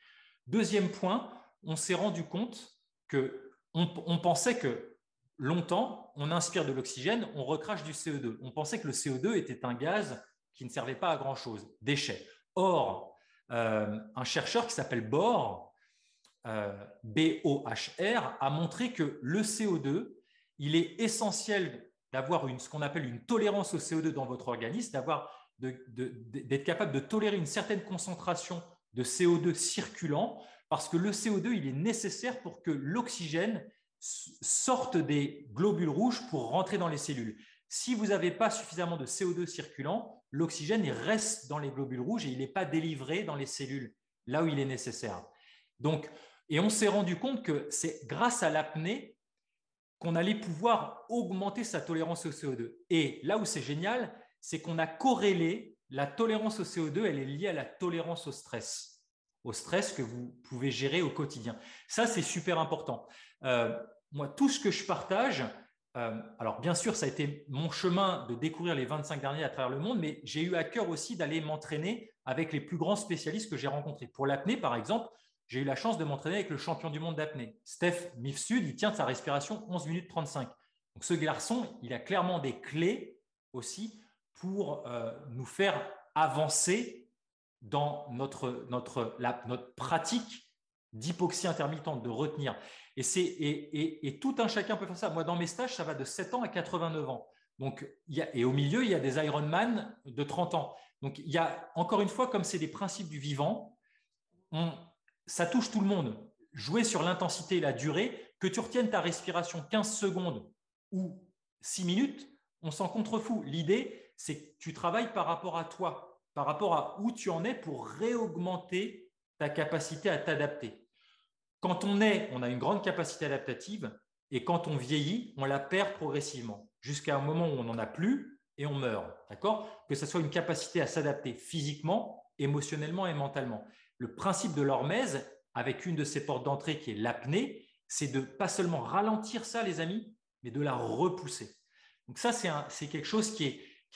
Speaker 3: Deuxième point, on s'est rendu compte que on, pensait que longtemps, on inspire de l'oxygène, on recrache du CO2. On pensait que le CO2 était un gaz qui ne servait pas à grand-chose, déchet. Or, euh, un chercheur qui s'appelle Bohr, euh, B-O-H-R, a montré que le CO2, il est essentiel d'avoir ce qu'on appelle une tolérance au CO2 dans votre organisme, d'avoir d'être capable de tolérer une certaine concentration de CO2 circulant, parce que le CO2, il est nécessaire pour que l'oxygène sorte des globules rouges pour rentrer dans les cellules. Si vous n'avez pas suffisamment de CO2 circulant, l'oxygène reste dans les globules rouges et il n'est pas délivré dans les cellules, là où il est nécessaire. Donc, et on s'est rendu compte que c'est grâce à l'apnée qu'on allait pouvoir augmenter sa tolérance au CO2. Et là où c'est génial, c'est qu'on a corrélé la tolérance au CO2, elle est liée à la tolérance au stress, au stress que vous pouvez gérer au quotidien. Ça, c'est super important. Euh, moi, tout ce que je partage, euh, alors bien sûr, ça a été mon chemin de découvrir les 25 derniers à travers le monde, mais j'ai eu à cœur aussi d'aller m'entraîner avec les plus grands spécialistes que j'ai rencontrés. Pour l'apnée, par exemple, j'ai eu la chance de m'entraîner avec le champion du monde d'apnée. Steph Mifsud, il tient sa respiration 11 minutes 35. Donc ce garçon, il a clairement des clés aussi pour euh, nous faire avancer dans notre, notre, notre pratique d'hypoxie intermittente, de retenir. Et, et, et, tout un chacun peut faire ça. Moi, dans mes stages, ça va de 7 ans à 89 ans. Donc, y a, et au milieu, il y a des Ironman de 30 ans. Donc, il y a, encore une fois, comme c'est des principes du vivant, on, ça touche tout le monde. jouer sur l'intensité et la durée, que tu retiennes ta respiration 15 secondes ou 6 minutes, on s'en contrefou. L'idée, c'est que tu travailles par rapport à toi, par rapport à où tu en es pour réaugmenter ta capacité à t'adapter. Quand on est, on a une grande capacité adaptative et quand on vieillit, on la perd progressivement jusqu'à un moment où on n'en a plus et on meurt. D'accord? Que ce soit une capacité à s'adapter physiquement, émotionnellement et mentalement. Le principe de l'hormèse, avec une de ses portes d'entrée qui est l'apnée, c'est de pas seulement ralentir ça, les amis, mais de la repousser. Donc ça, c'est quelque chose qui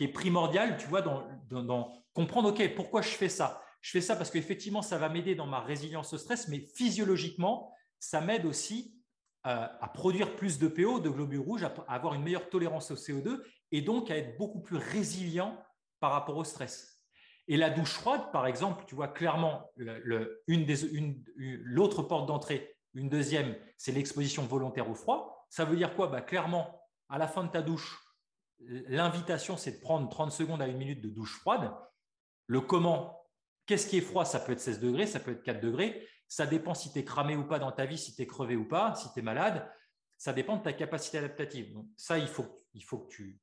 Speaker 3: est, primordial, tu vois, dans, dans, comprendre, OK, pourquoi je fais ça? Je fais ça parce qu'effectivement, ça va m'aider dans ma résilience au stress, mais physiologiquement, ça m'aide aussi euh, à produire plus de PO, de globules rouges, à avoir une meilleure tolérance au CO2 et donc à être beaucoup plus résilient par rapport au stress. Et la douche froide, par exemple, tu vois clairement l'autre porte d'entrée, une deuxième, c'est l'exposition volontaire au froid. Ça veut dire quoi? Bah, Clairement, à la fin de ta douche, l'invitation, c'est de prendre 30 secondes à une minute de douche froide. Le comment, qu'est-ce qui est froid? Ça peut être 16 degrés, ça peut être 4 degrés. Ça dépend si tu es cramé ou pas dans ta vie, si tu es crevé ou pas, si tu es malade. Ça dépend de ta capacité adaptative. Donc, ça, il faut, que tu,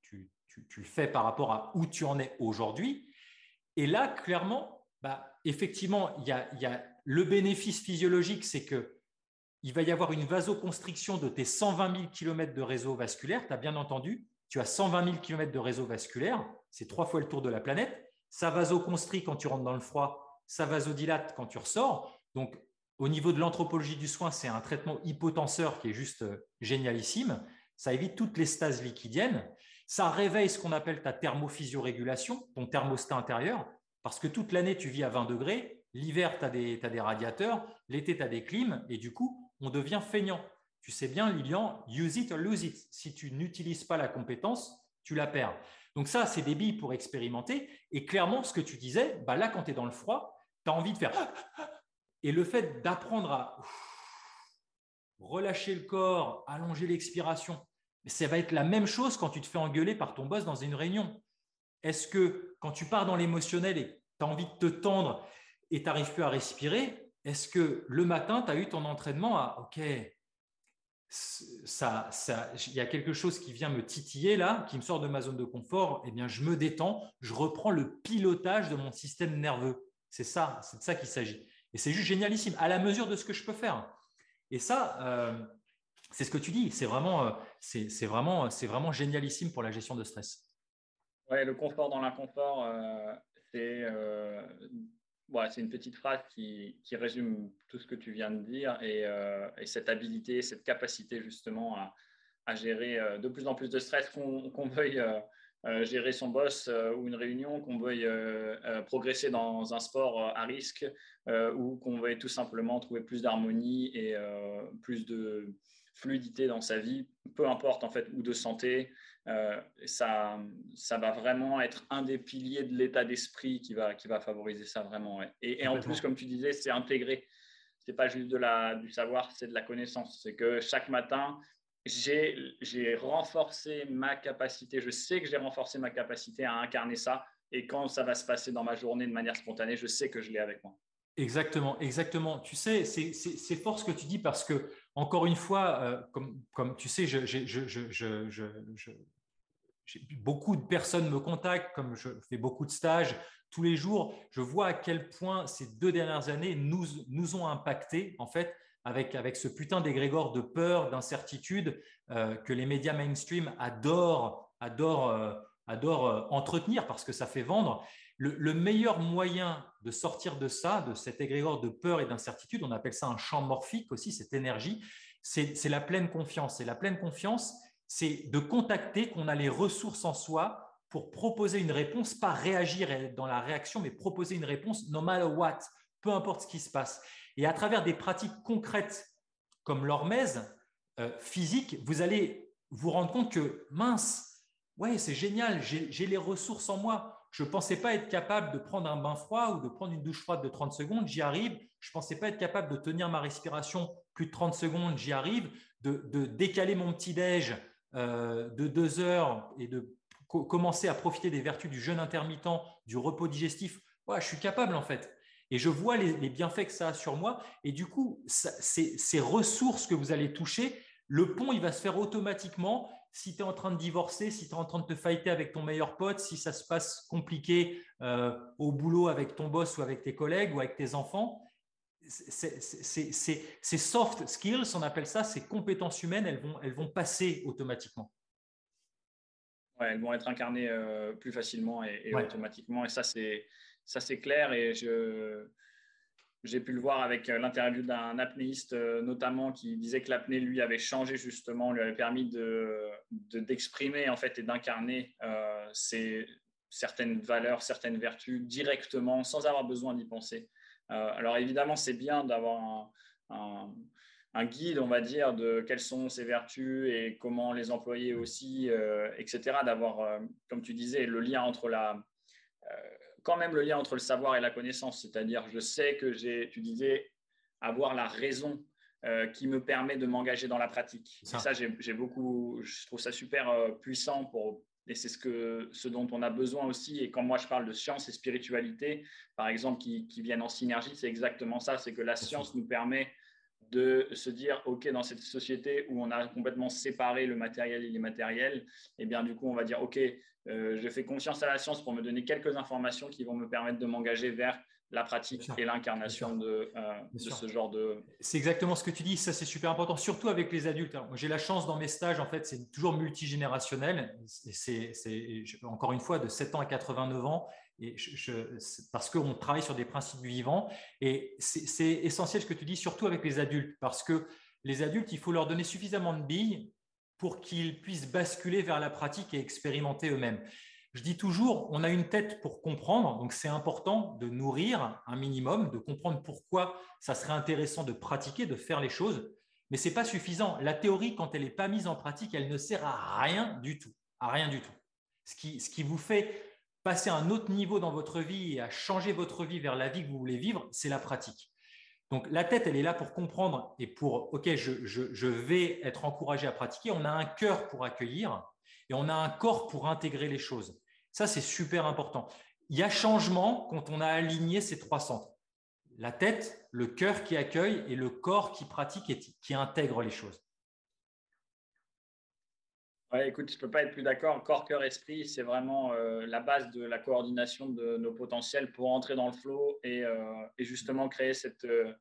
Speaker 3: le fais par rapport à où tu en es aujourd'hui. Et là, clairement, bah, effectivement, il y, a, y a le bénéfice physiologique, c'est que il va y avoir une vasoconstriction de tes 120 000 km de réseau vasculaire. Tu as bien entendu, tu as 120 000 km de réseau vasculaire, c'est trois fois le tour de la planète. Ça vasoconstrit quand tu rentres dans le froid, ça vasodilate quand tu ressors. Donc, au niveau de l'anthropologie du soin, c'est un traitement hypotenseur qui est juste euh, génialissime. Ça évite toutes les stases liquidiennes. Ça réveille ce qu'on appelle ta thermophysiorégulation, ton thermostat intérieur, parce que toute l'année, tu vis à 20 degrés. L'hiver, tu as, des radiateurs. L'été, tu as des clims. Et du coup, on devient feignant. Tu sais bien, Lilian, use it or lose it. Si tu n'utilises pas la compétence, tu la perds. Donc ça, c'est des billes pour expérimenter. Et clairement, ce que tu disais, bah là, quand tu es dans le froid, tu as envie de faire et le fait d'apprendre à relâcher le corps, allonger l'expiration, ça va être la même chose quand tu te fais engueuler par ton boss dans une réunion. Est-ce que quand tu pars dans l'émotionnel et tu as envie de te tendre et tu n'arrives plus à respirer, est-ce que le matin, tu as eu ton entraînement à OK, il y a quelque chose qui vient me titiller là, qui me sort de ma zone de confort, eh bien, je me détends, je reprends le pilotage de mon système nerveux. C'est ça, c'est de ça qu'il s'agit. Et c'est juste génialissime, à la mesure de ce que je peux faire. Et ça, euh, c'est ce que tu dis, c'est vraiment, euh, c'est, vraiment, c'est vraiment génialissime pour la gestion de stress.
Speaker 2: Ouais, le confort dans l'inconfort, euh, c'est, c'est une petite phrase qui, qui, résume tout ce que tu viens de dire et, et cette habilité, cette capacité justement à, à, gérer de plus en plus de stress qu'on, veuille euh, gérer son boss euh, ou une réunion, qu'on veuille euh, progresser dans un sport à risque ou qu'on veuille tout simplement trouver plus d'harmonie et plus de fluidité dans sa vie, peu importe en fait, ou de santé, ça, ça va vraiment être un des piliers de l'état d'esprit qui va, qui va favoriser ça vraiment. Et, et en plus, comme tu disais, c'est intégré. C'est pas juste de la, du savoir, c'est de la connaissance. C'est que chaque matin, j'ai renforcé ma capacité, je sais que j'ai renforcé ma capacité à incarner ça. Et quand ça va se passer dans ma journée de manière spontanée, je sais que je l'ai avec moi.
Speaker 3: Exactement, exactement. Tu sais, c'est fort ce que tu dis parce que, encore une fois, euh, comme, comme, tu sais, je, je, beaucoup de personnes me contactent, comme je fais beaucoup de stages tous les jours, je vois à quel point ces deux dernières années nous, nous ont impacté, en fait, avec, avec ce putain d'égrégore de peur, d'incertitude euh, que les médias mainstream adorent, adorent, euh, adorent euh, entretenir parce que ça fait vendre. Le, meilleur moyen de sortir de ça, de cet égrégore de peur et d'incertitude, on appelle ça un champ morphique aussi, cette énergie, c'est la pleine confiance. Et la pleine confiance, c'est de contacter qu'on a les ressources en soi pour proposer une réponse, pas réagir dans la réaction, mais proposer une réponse no matter what, peu importe ce qui se passe. Et à travers des pratiques concrètes comme l'hormèse euh, physique, vous allez vous rendre compte que mince, ouais, c'est génial, j'ai les ressources en moi. Je ne pensais pas être capable de prendre un bain froid ou de prendre une douche froide de 30 secondes, j'y arrive. Je ne pensais pas être capable de tenir ma respiration plus de 30 secondes, j'y arrive. De, décaler mon petit-déj de deux heures et de commencer à profiter des vertus du jeûne intermittent, du repos digestif. Ouais, je suis capable en fait. Et je vois les, bienfaits que ça a sur moi. Et du coup, ces, ressources que vous allez toucher, le pont, il va se faire automatiquement si tu es en train de divorcer, si tu es en train de te fighter avec ton meilleur pote, si ça se passe compliqué euh, au boulot avec ton boss ou avec tes collègues ou avec tes enfants. Ces soft skills, on appelle ça, ces compétences humaines, elles vont, elles vont passer automatiquement.
Speaker 2: Ouais, elles vont être incarnées euh, plus facilement et, automatiquement. Et ça, c'est ça, c'est clair. Et je, j'ai pu le voir avec euh, l'interview d'un apnéiste euh, notamment qui disait que l'apnée lui avait changé justement, lui avait permis de, d'exprimer en fait et d'incarner euh, certaines valeurs, certaines vertus directement sans avoir besoin d'y penser. Alors évidemment, c'est bien d'avoir un, un, guide, on va dire, de quelles sont ces vertus et comment les employer aussi, etc. D'avoir, comme tu disais, le lien entre la quand même le lien entre le savoir et la connaissance. C'est-à-dire, je sais que j'ai, tu disais, avoir la raison euh, qui me permet de m'engager dans la pratique. Ça, ça j'ai beaucoup, je trouve ça super euh, puissant pour, et c'est ce, que, ce dont on a besoin aussi. Et quand moi je parle de science et spiritualité, par exemple, qui, qui viennent en synergie, c'est exactement ça. C'est que la science nous permet de se dire, OK, dans cette société où on a complètement séparé le matériel et l'immatériel, et eh bien du coup, on va dire, OK, euh, je fais confiance à la science pour me donner quelques informations qui vont me permettre de m'engager vers la pratique et l'incarnation de, euh, ce genre de...
Speaker 3: C'est exactement ce que tu dis, ça c'est super important, surtout avec les adultes. Hein. J'ai la chance dans mes stages, en fait, c'est toujours multigénérationnel. C'est encore une fois de 7 ans à 89 ans, et je, parce qu'on travaille sur des principes vivants. Et c'est essentiel ce que tu dis, surtout avec les adultes, parce que les adultes, il faut leur donner suffisamment de billes pour qu'ils puissent basculer vers la pratique et expérimenter eux-mêmes. Je dis toujours, on a une tête pour comprendre, donc c'est important de nourrir un minimum, de comprendre pourquoi ça serait intéressant de pratiquer, de faire les choses, mais ce n'est pas suffisant. La théorie, quand elle n'est pas mise en pratique, elle ne sert à rien du tout, à rien du tout. Ce qui, ce qui vous fait passer à un autre niveau dans votre vie et à changer votre vie vers la vie que vous voulez vivre, c'est la pratique. Donc la tête, elle est là pour comprendre et pour, OK, je, vais être encouragé à pratiquer. On a un cœur pour accueillir et on a un corps pour intégrer les choses. Ça, c'est super important. Il y a changement quand on a aligné ces trois centres. La tête, le cœur qui accueille et le corps qui pratique et qui intègre les choses.
Speaker 2: Ouais, écoute, je ne peux pas être plus d'accord. Corps, cœur, esprit, c'est vraiment euh, la base de la coordination de nos potentiels pour entrer dans le flow et, euh, justement créer cette, euh,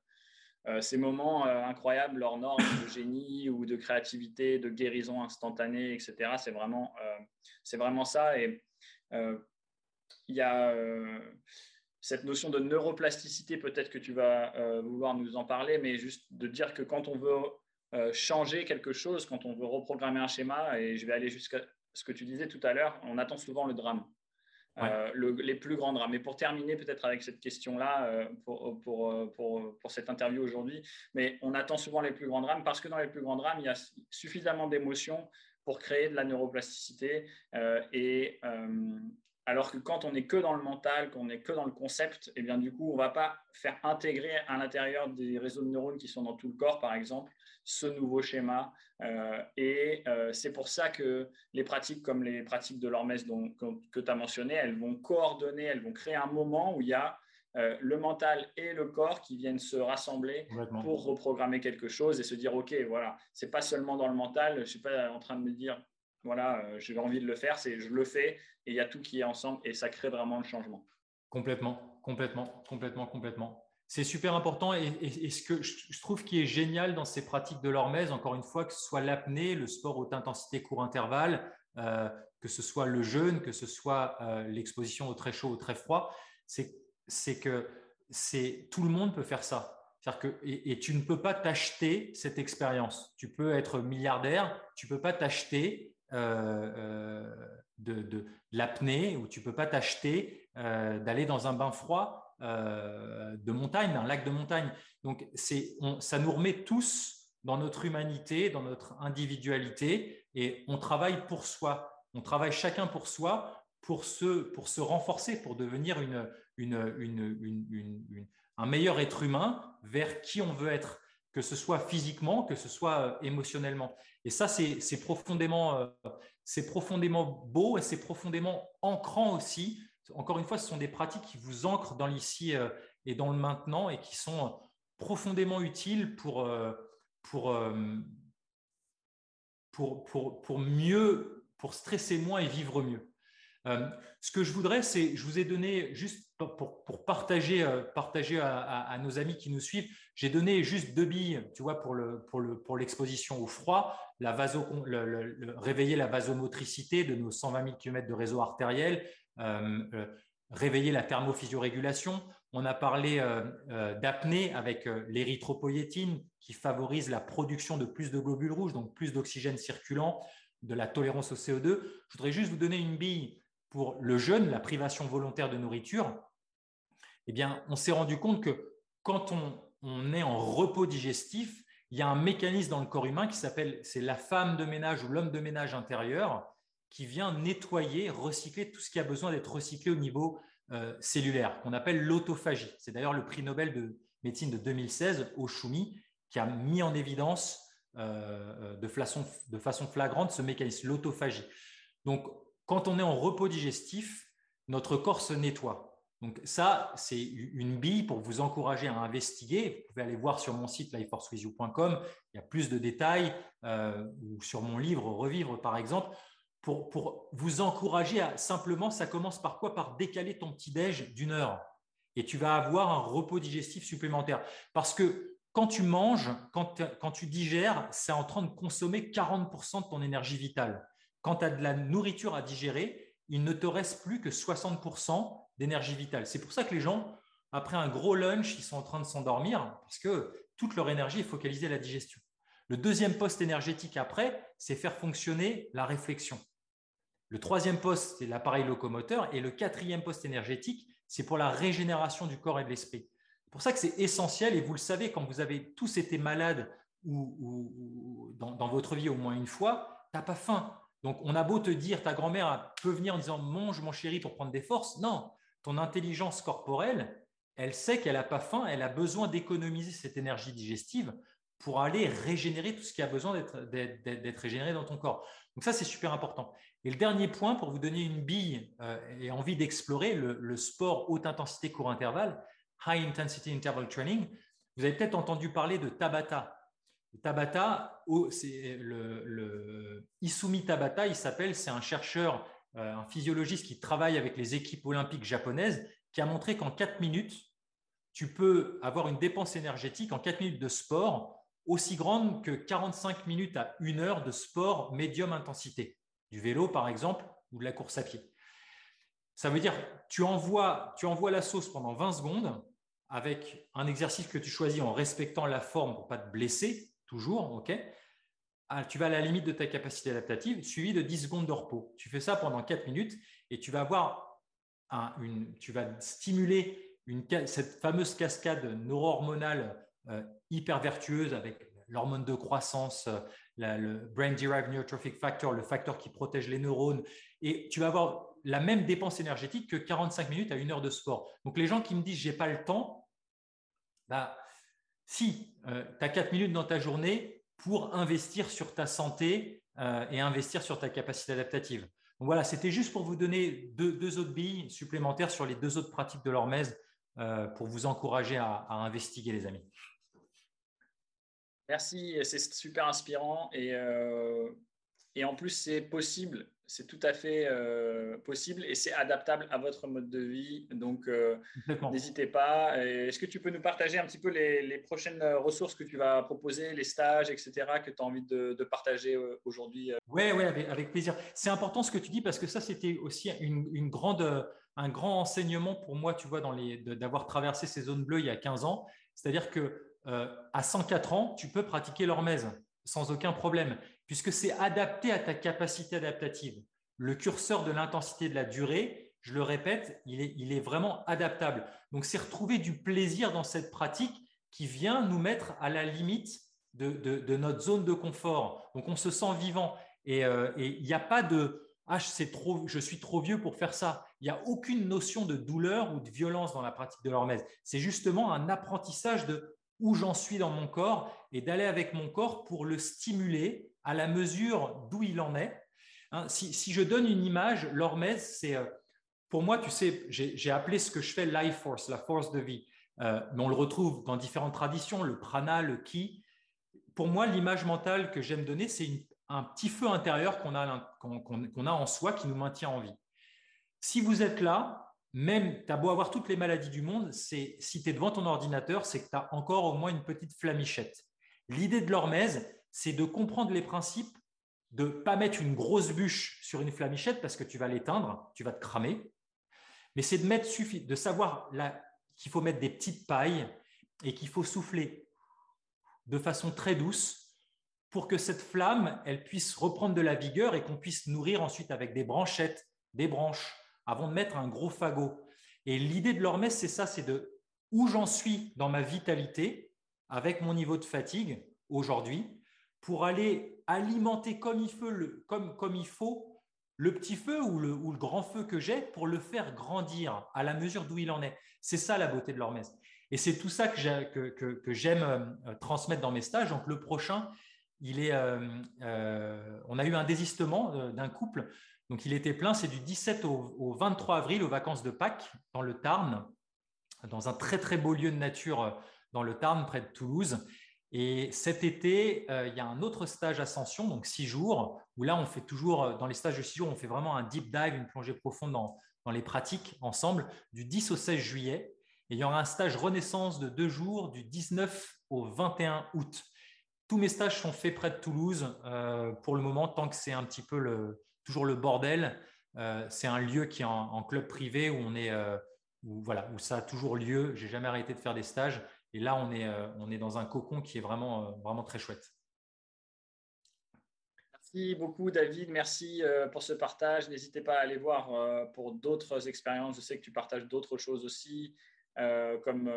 Speaker 2: ces moments incroyables hors normes de génie ou de créativité, de guérison instantanée, etc. C'est vraiment, c'est vraiment ça. Et il y a cette notion de neuroplasticité, peut-être que tu vas vouloir nous en parler, mais juste de dire que quand on veut euh, changer quelque chose, quand on veut reprogrammer un schéma, et je vais aller jusqu'à ce que tu disais tout à l'heure, on attend souvent le drame. Euh, les plus grands drames. Et pour terminer peut-être avec cette question-là, euh, pour, pour, pour, pour, cette interview aujourd'hui, mais on attend souvent les plus grands drames parce que dans les plus grands drames, il y a suffisamment d'émotions pour créer de la neuroplasticité. et alors que quand on n'est que dans le mental, qu'on n'est que dans le concept, eh bien du coup, on ne va pas faire intégrer à l'intérieur des réseaux de neurones qui sont dans tout le corps, par exemple, ce nouveau schéma. Euh, et euh, c'est pour ça que les pratiques comme les pratiques de l'hormèse que tu as mentionnées, elles vont coordonner, elles vont créer un moment où il y a euh, le mental et le corps qui viennent se rassembler pour reprogrammer quelque chose et se dire, OK, voilà, c'est pas seulement dans le mental, je ne suis pas en train de me dire, voilà, j'ai envie de le faire, c'est je le fais et il y a tout qui est ensemble et ça crée vraiment le changement.
Speaker 3: Complètement, complètement, complètement, complètement. C'est super important et, ce que je trouve qui est génial dans ces pratiques de l'hormèse, encore une fois, que ce soit l'apnée, le sport haute intensité court intervalle, euh, que ce soit le jeûne, que ce soit euh, l'exposition au très chaud, au très froid, c'est que tout le monde peut faire ça. Que, et, tu ne peux pas t'acheter cette expérience. Tu peux être milliardaire, tu ne peux pas t'acheter euh, de, de l'apnée ou tu peux pas t'acheter d'aller dans un bain froid euh, de montagne, d'un lac de montagne. Donc, ça nous remet tous dans notre humanité, dans notre individualité, et on travaille pour soi. On travaille chacun pour soi, pour se, pour se renforcer, pour devenir une, une, un meilleur être humain vers qui on veut être, que ce soit physiquement, que ce soit euh, émotionnellement. Et ça, c'est profondément, euh, profondément beau et c'est profondément ancrant aussi encore une fois, ce sont des pratiques qui vous ancrent dans l'ici et dans le maintenant et qui sont profondément utiles pour, pour, pour, pour, pour mieux, pour stresser moins et vivre mieux. Euh, ce que je voudrais, c'est, je vous ai donné juste pour, pour partager, euh, partager à, nos amis qui nous suivent, j'ai donné juste deux billes, tu vois, pour, le, pour, le, pour l'exposition au froid, la réveiller la vasomotricité de nos 120 000 km de réseau artériel, euh, réveiller la thermophysiorégulation. On a parlé d'apnée avec l'érythropoïétine qui favorise la production de plus de globules rouges, donc plus d'oxygène circulant, de la tolérance au CO2. Je voudrais juste vous donner une bille pour le jeûne, la privation volontaire de nourriture, eh bien, on s'est rendu compte que quand on, est en repos digestif, il y a un mécanisme dans le corps humain qui s'appelle, c'est la femme de ménage ou l'homme de ménage intérieur qui vient nettoyer, recycler tout ce qui a besoin d'être recyclé au niveau euh, cellulaire, qu'on appelle l'autophagie. C'est d'ailleurs le prix Nobel de médecine de 2016, Oshumi, qui a mis en évidence euh, de, façon, de façon flagrante ce mécanisme, l'autophagie. Donc, quand on est en repos digestif, notre corps se nettoie. Donc ça, c'est une bille pour vous encourager à investiguer. Vous pouvez aller voir sur mon site lifeforcewithyou.com, il y a plus de détails, euh, ou sur mon livre Revivre par exemple, pour, vous encourager à simplement, ça commence par quoi? Par décaler ton petit-déj d'une heure. Et tu vas avoir un repos digestif supplémentaire. Parce que quand tu manges, quand, quand tu digères, c'est en train de consommer 40% de ton énergie vitale. Quand tu as de la nourriture à digérer, il ne te reste plus que 60% d'énergie vitale. C'est pour ça que les gens, après un gros lunch, ils sont en train de s'endormir parce que toute leur énergie est focalisée à la digestion. Le deuxième poste énergétique après, c'est faire fonctionner la réflexion. Le troisième poste, c'est l'appareil locomoteur. Et le quatrième poste énergétique, c'est pour la régénération du corps et de l'esprit. C'est pour ça que c'est essentiel, et vous le savez, quand vous avez tous été malades ou, dans, dans, votre vie au moins une fois, tu n'as pas faim. Donc, on a beau te dire, ta grand-mère peut venir en disant mange mon chéri pour prendre des forces. Non, ton intelligence corporelle, elle sait qu'elle n'a pas faim, elle a besoin d'économiser cette énergie digestive pour aller régénérer tout ce qui a besoin d'être régénéré dans ton corps. Donc ça, c'est super important. Et le dernier point, pour vous donner une bille euh, et envie d'explorer le, sport haute intensité court intervalle, High Intensity Interval Training, vous avez peut-être entendu parler de Tabata. Tabata, le, Isumi Tabata, il s'appelle, c'est un chercheur, euh, un physiologiste qui travaille avec les équipes olympiques japonaises, qui a montré qu'en 4 minutes, tu peux avoir une dépense énergétique en 4 minutes de sport aussi grande que 45 minutes à 1 heure de sport médium intensité, du vélo par exemple, ou de la course à pied. Ça veut dire tu envoies, tu envoies la sauce pendant 20 secondes avec un exercice que tu choisis en respectant la forme pour ne pas te blesser, toujours, ok ah, Tu vas à la limite de ta capacité adaptative, suivi de 10 secondes de repos. Tu fais ça pendant 4 minutes et tu vas avoir une, tu vas stimuler cette fameuse cascade neuro-hormonale euh, hyper vertueuse avec l'hormone de croissance, euh, le Brain Derived Neurotrophic Factor, le facteur qui protège les neurones, et tu vas avoir la même dépense énergétique que 45 minutes à une heure de sport. Donc les gens qui me disent j'ai pas le temps, bah, si euh, tu as 4 minutes dans ta journée pour investir sur ta santé euh, et investir sur ta capacité adaptative. Voilà, c'était juste pour vous donner deux, autres billes supplémentaires sur les deux autres pratiques de l'hormèse euh, pour vous encourager à, à, investiguer, les amis.
Speaker 2: Merci, c'est super inspirant et, et en plus c'est possible c'est tout à fait euh, possible et c'est adaptable à votre mode de vie. Donc, euh, n'hésitez pas. Est-ce que tu peux nous partager un petit peu les, prochaines ressources que tu vas proposer, les stages, etc., que tu as envie de, partager euh, aujourd'hui
Speaker 3: Oui, ouais, avec, plaisir. C'est important ce que tu dis parce que ça, c'était aussi une, grande, un grand enseignement pour moi, tu vois, d'avoir traversé ces zones bleues il y a 15 ans. C'est-à-dire que à 104 ans, tu peux pratiquer l'hormèse sans aucun problème puisque c'est adapté à ta capacité adaptative. Le curseur de l'intensité de la durée, je le répète, il est, vraiment adaptable. Donc, c'est retrouver du plaisir dans cette pratique qui vient nous mettre à la limite de, notre zone de confort. Donc, on se sent vivant. Et euh, il n'y a pas de ah, trop, je suis trop vieux pour faire ça. Il n'y a aucune notion de douleur ou de violence dans la pratique de l'hormèse. C'est justement un apprentissage de où j'en suis dans mon corps et d'aller avec mon corps pour le stimuler à la mesure d'où il en est. Hein, si, je donne une image, l'hormèse, c'est euh, pour moi, tu sais, j'ai appelé ce que je fais life force, la force de vie. Euh, mais on le retrouve dans différentes traditions, le prana, le ki. Pour moi, l'image mentale que j'aime donner, c'est un petit feu intérieur qu'on a, a en soi qui nous maintient en vie. Si vous êtes là, même, tu as beau avoir toutes les maladies du monde, si tu es devant ton ordinateur, c'est que tu as encore au moins une petite flamichette. L'idée de l'hormèse, c'est de comprendre les principes, de ne pas mettre une grosse bûche sur une flamichette parce que tu vas l'éteindre, tu vas te cramer, mais c'est de, mettre, de savoir qu'il faut mettre des petites pailles et qu'il faut souffler de façon très douce pour que cette flamme, elle puisse reprendre de la vigueur et qu'on puisse nourrir ensuite avec des branchettes, des branches, avant de mettre un gros fagot. Et l'idée de l'hormèse, c'est ça, c'est de où j'en suis dans ma vitalité, avec mon niveau de fatigue aujourd'hui, pour aller alimenter comme il faut le, petit feu ou le, grand feu que j'ai pour le faire grandir à la mesure d'où il en est. C'est ça la beauté de l'hormèse. Et c'est tout ça que, j'aime euh, transmettre dans mes stages. Donc le prochain, euh, euh, on a eu un désistement d'un couple donc il était plein, c'est du 17 au, 23 avril aux vacances de Pâques dans le Tarn, dans un très très beau lieu de nature dans le Tarn près de Toulouse. Et cet été, euh, il y a un autre stage ascension, donc six jours, où là on fait toujours, euh, dans les stages de six jours, on fait vraiment un deep dive, une plongée profonde dans, dans les pratiques ensemble, du 10 au 16 juillet. Et il y aura un stage renaissance de deux jours, du 19 au 21 août. Tous mes stages sont faits près de Toulouse pour le moment, tant que c'est un petit peu toujours le bordel. Euh, c'est un lieu qui est en, club privé où on est, euh, où, voilà, où ça a toujours lieu. J'ai jamais arrêté de faire des stages. Et là, on est, euh, on est dans un cocon qui est vraiment, vraiment très chouette.
Speaker 2: Merci beaucoup, David. Merci pour ce partage. N'hésitez pas à aller voir pour d'autres expériences. Je sais que tu partages d'autres choses aussi, comme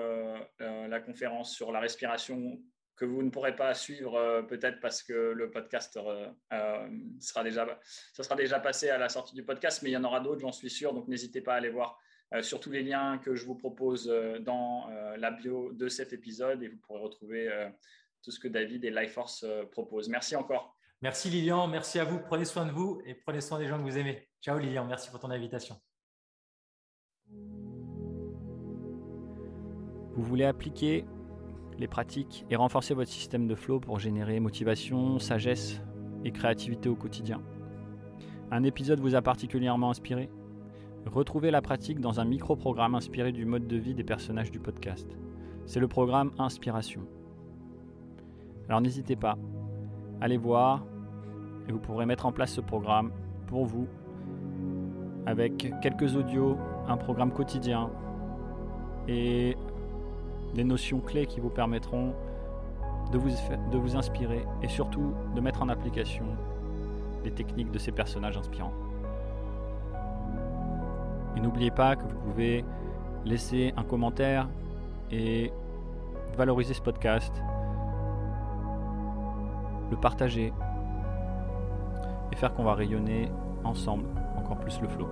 Speaker 2: la conférence sur la respiration que vous ne pourrez pas suivre euh, peut-être parce que le podcast euh, euh, sera déjà, ça sera déjà passé à la sortie du podcast, mais il y en aura d'autres, j'en suis sûr. Donc n'hésitez pas à aller voir sur tous les liens que je vous propose dans la bio de cet épisode et vous pourrez retrouver tout ce que David et Lifeforce proposent. Merci encore.
Speaker 3: Merci Lilian, merci à vous. Prenez soin de vous et prenez soin des gens que vous aimez. Ciao Lilian, merci pour ton invitation.
Speaker 1: Vous voulez appliquer les pratiques et renforcer votre système de flow pour générer motivation, sagesse et créativité au quotidien? Un épisode vous a particulièrement inspiré? Retrouvez la pratique dans un micro-programme inspiré du mode de vie des personnages du podcast. C'est le programme Inspiration. Alors n'hésitez pas, allez voir et vous pourrez mettre en place ce programme pour vous avec quelques audios, un programme quotidien et des notions clés qui vous permettront de vous, de vous inspirer et surtout de mettre en application les techniques de ces personnages inspirants. Et n'oubliez pas que vous pouvez laisser un commentaire et valoriser ce podcast, le partager et faire qu'on va rayonner ensemble encore plus le flow.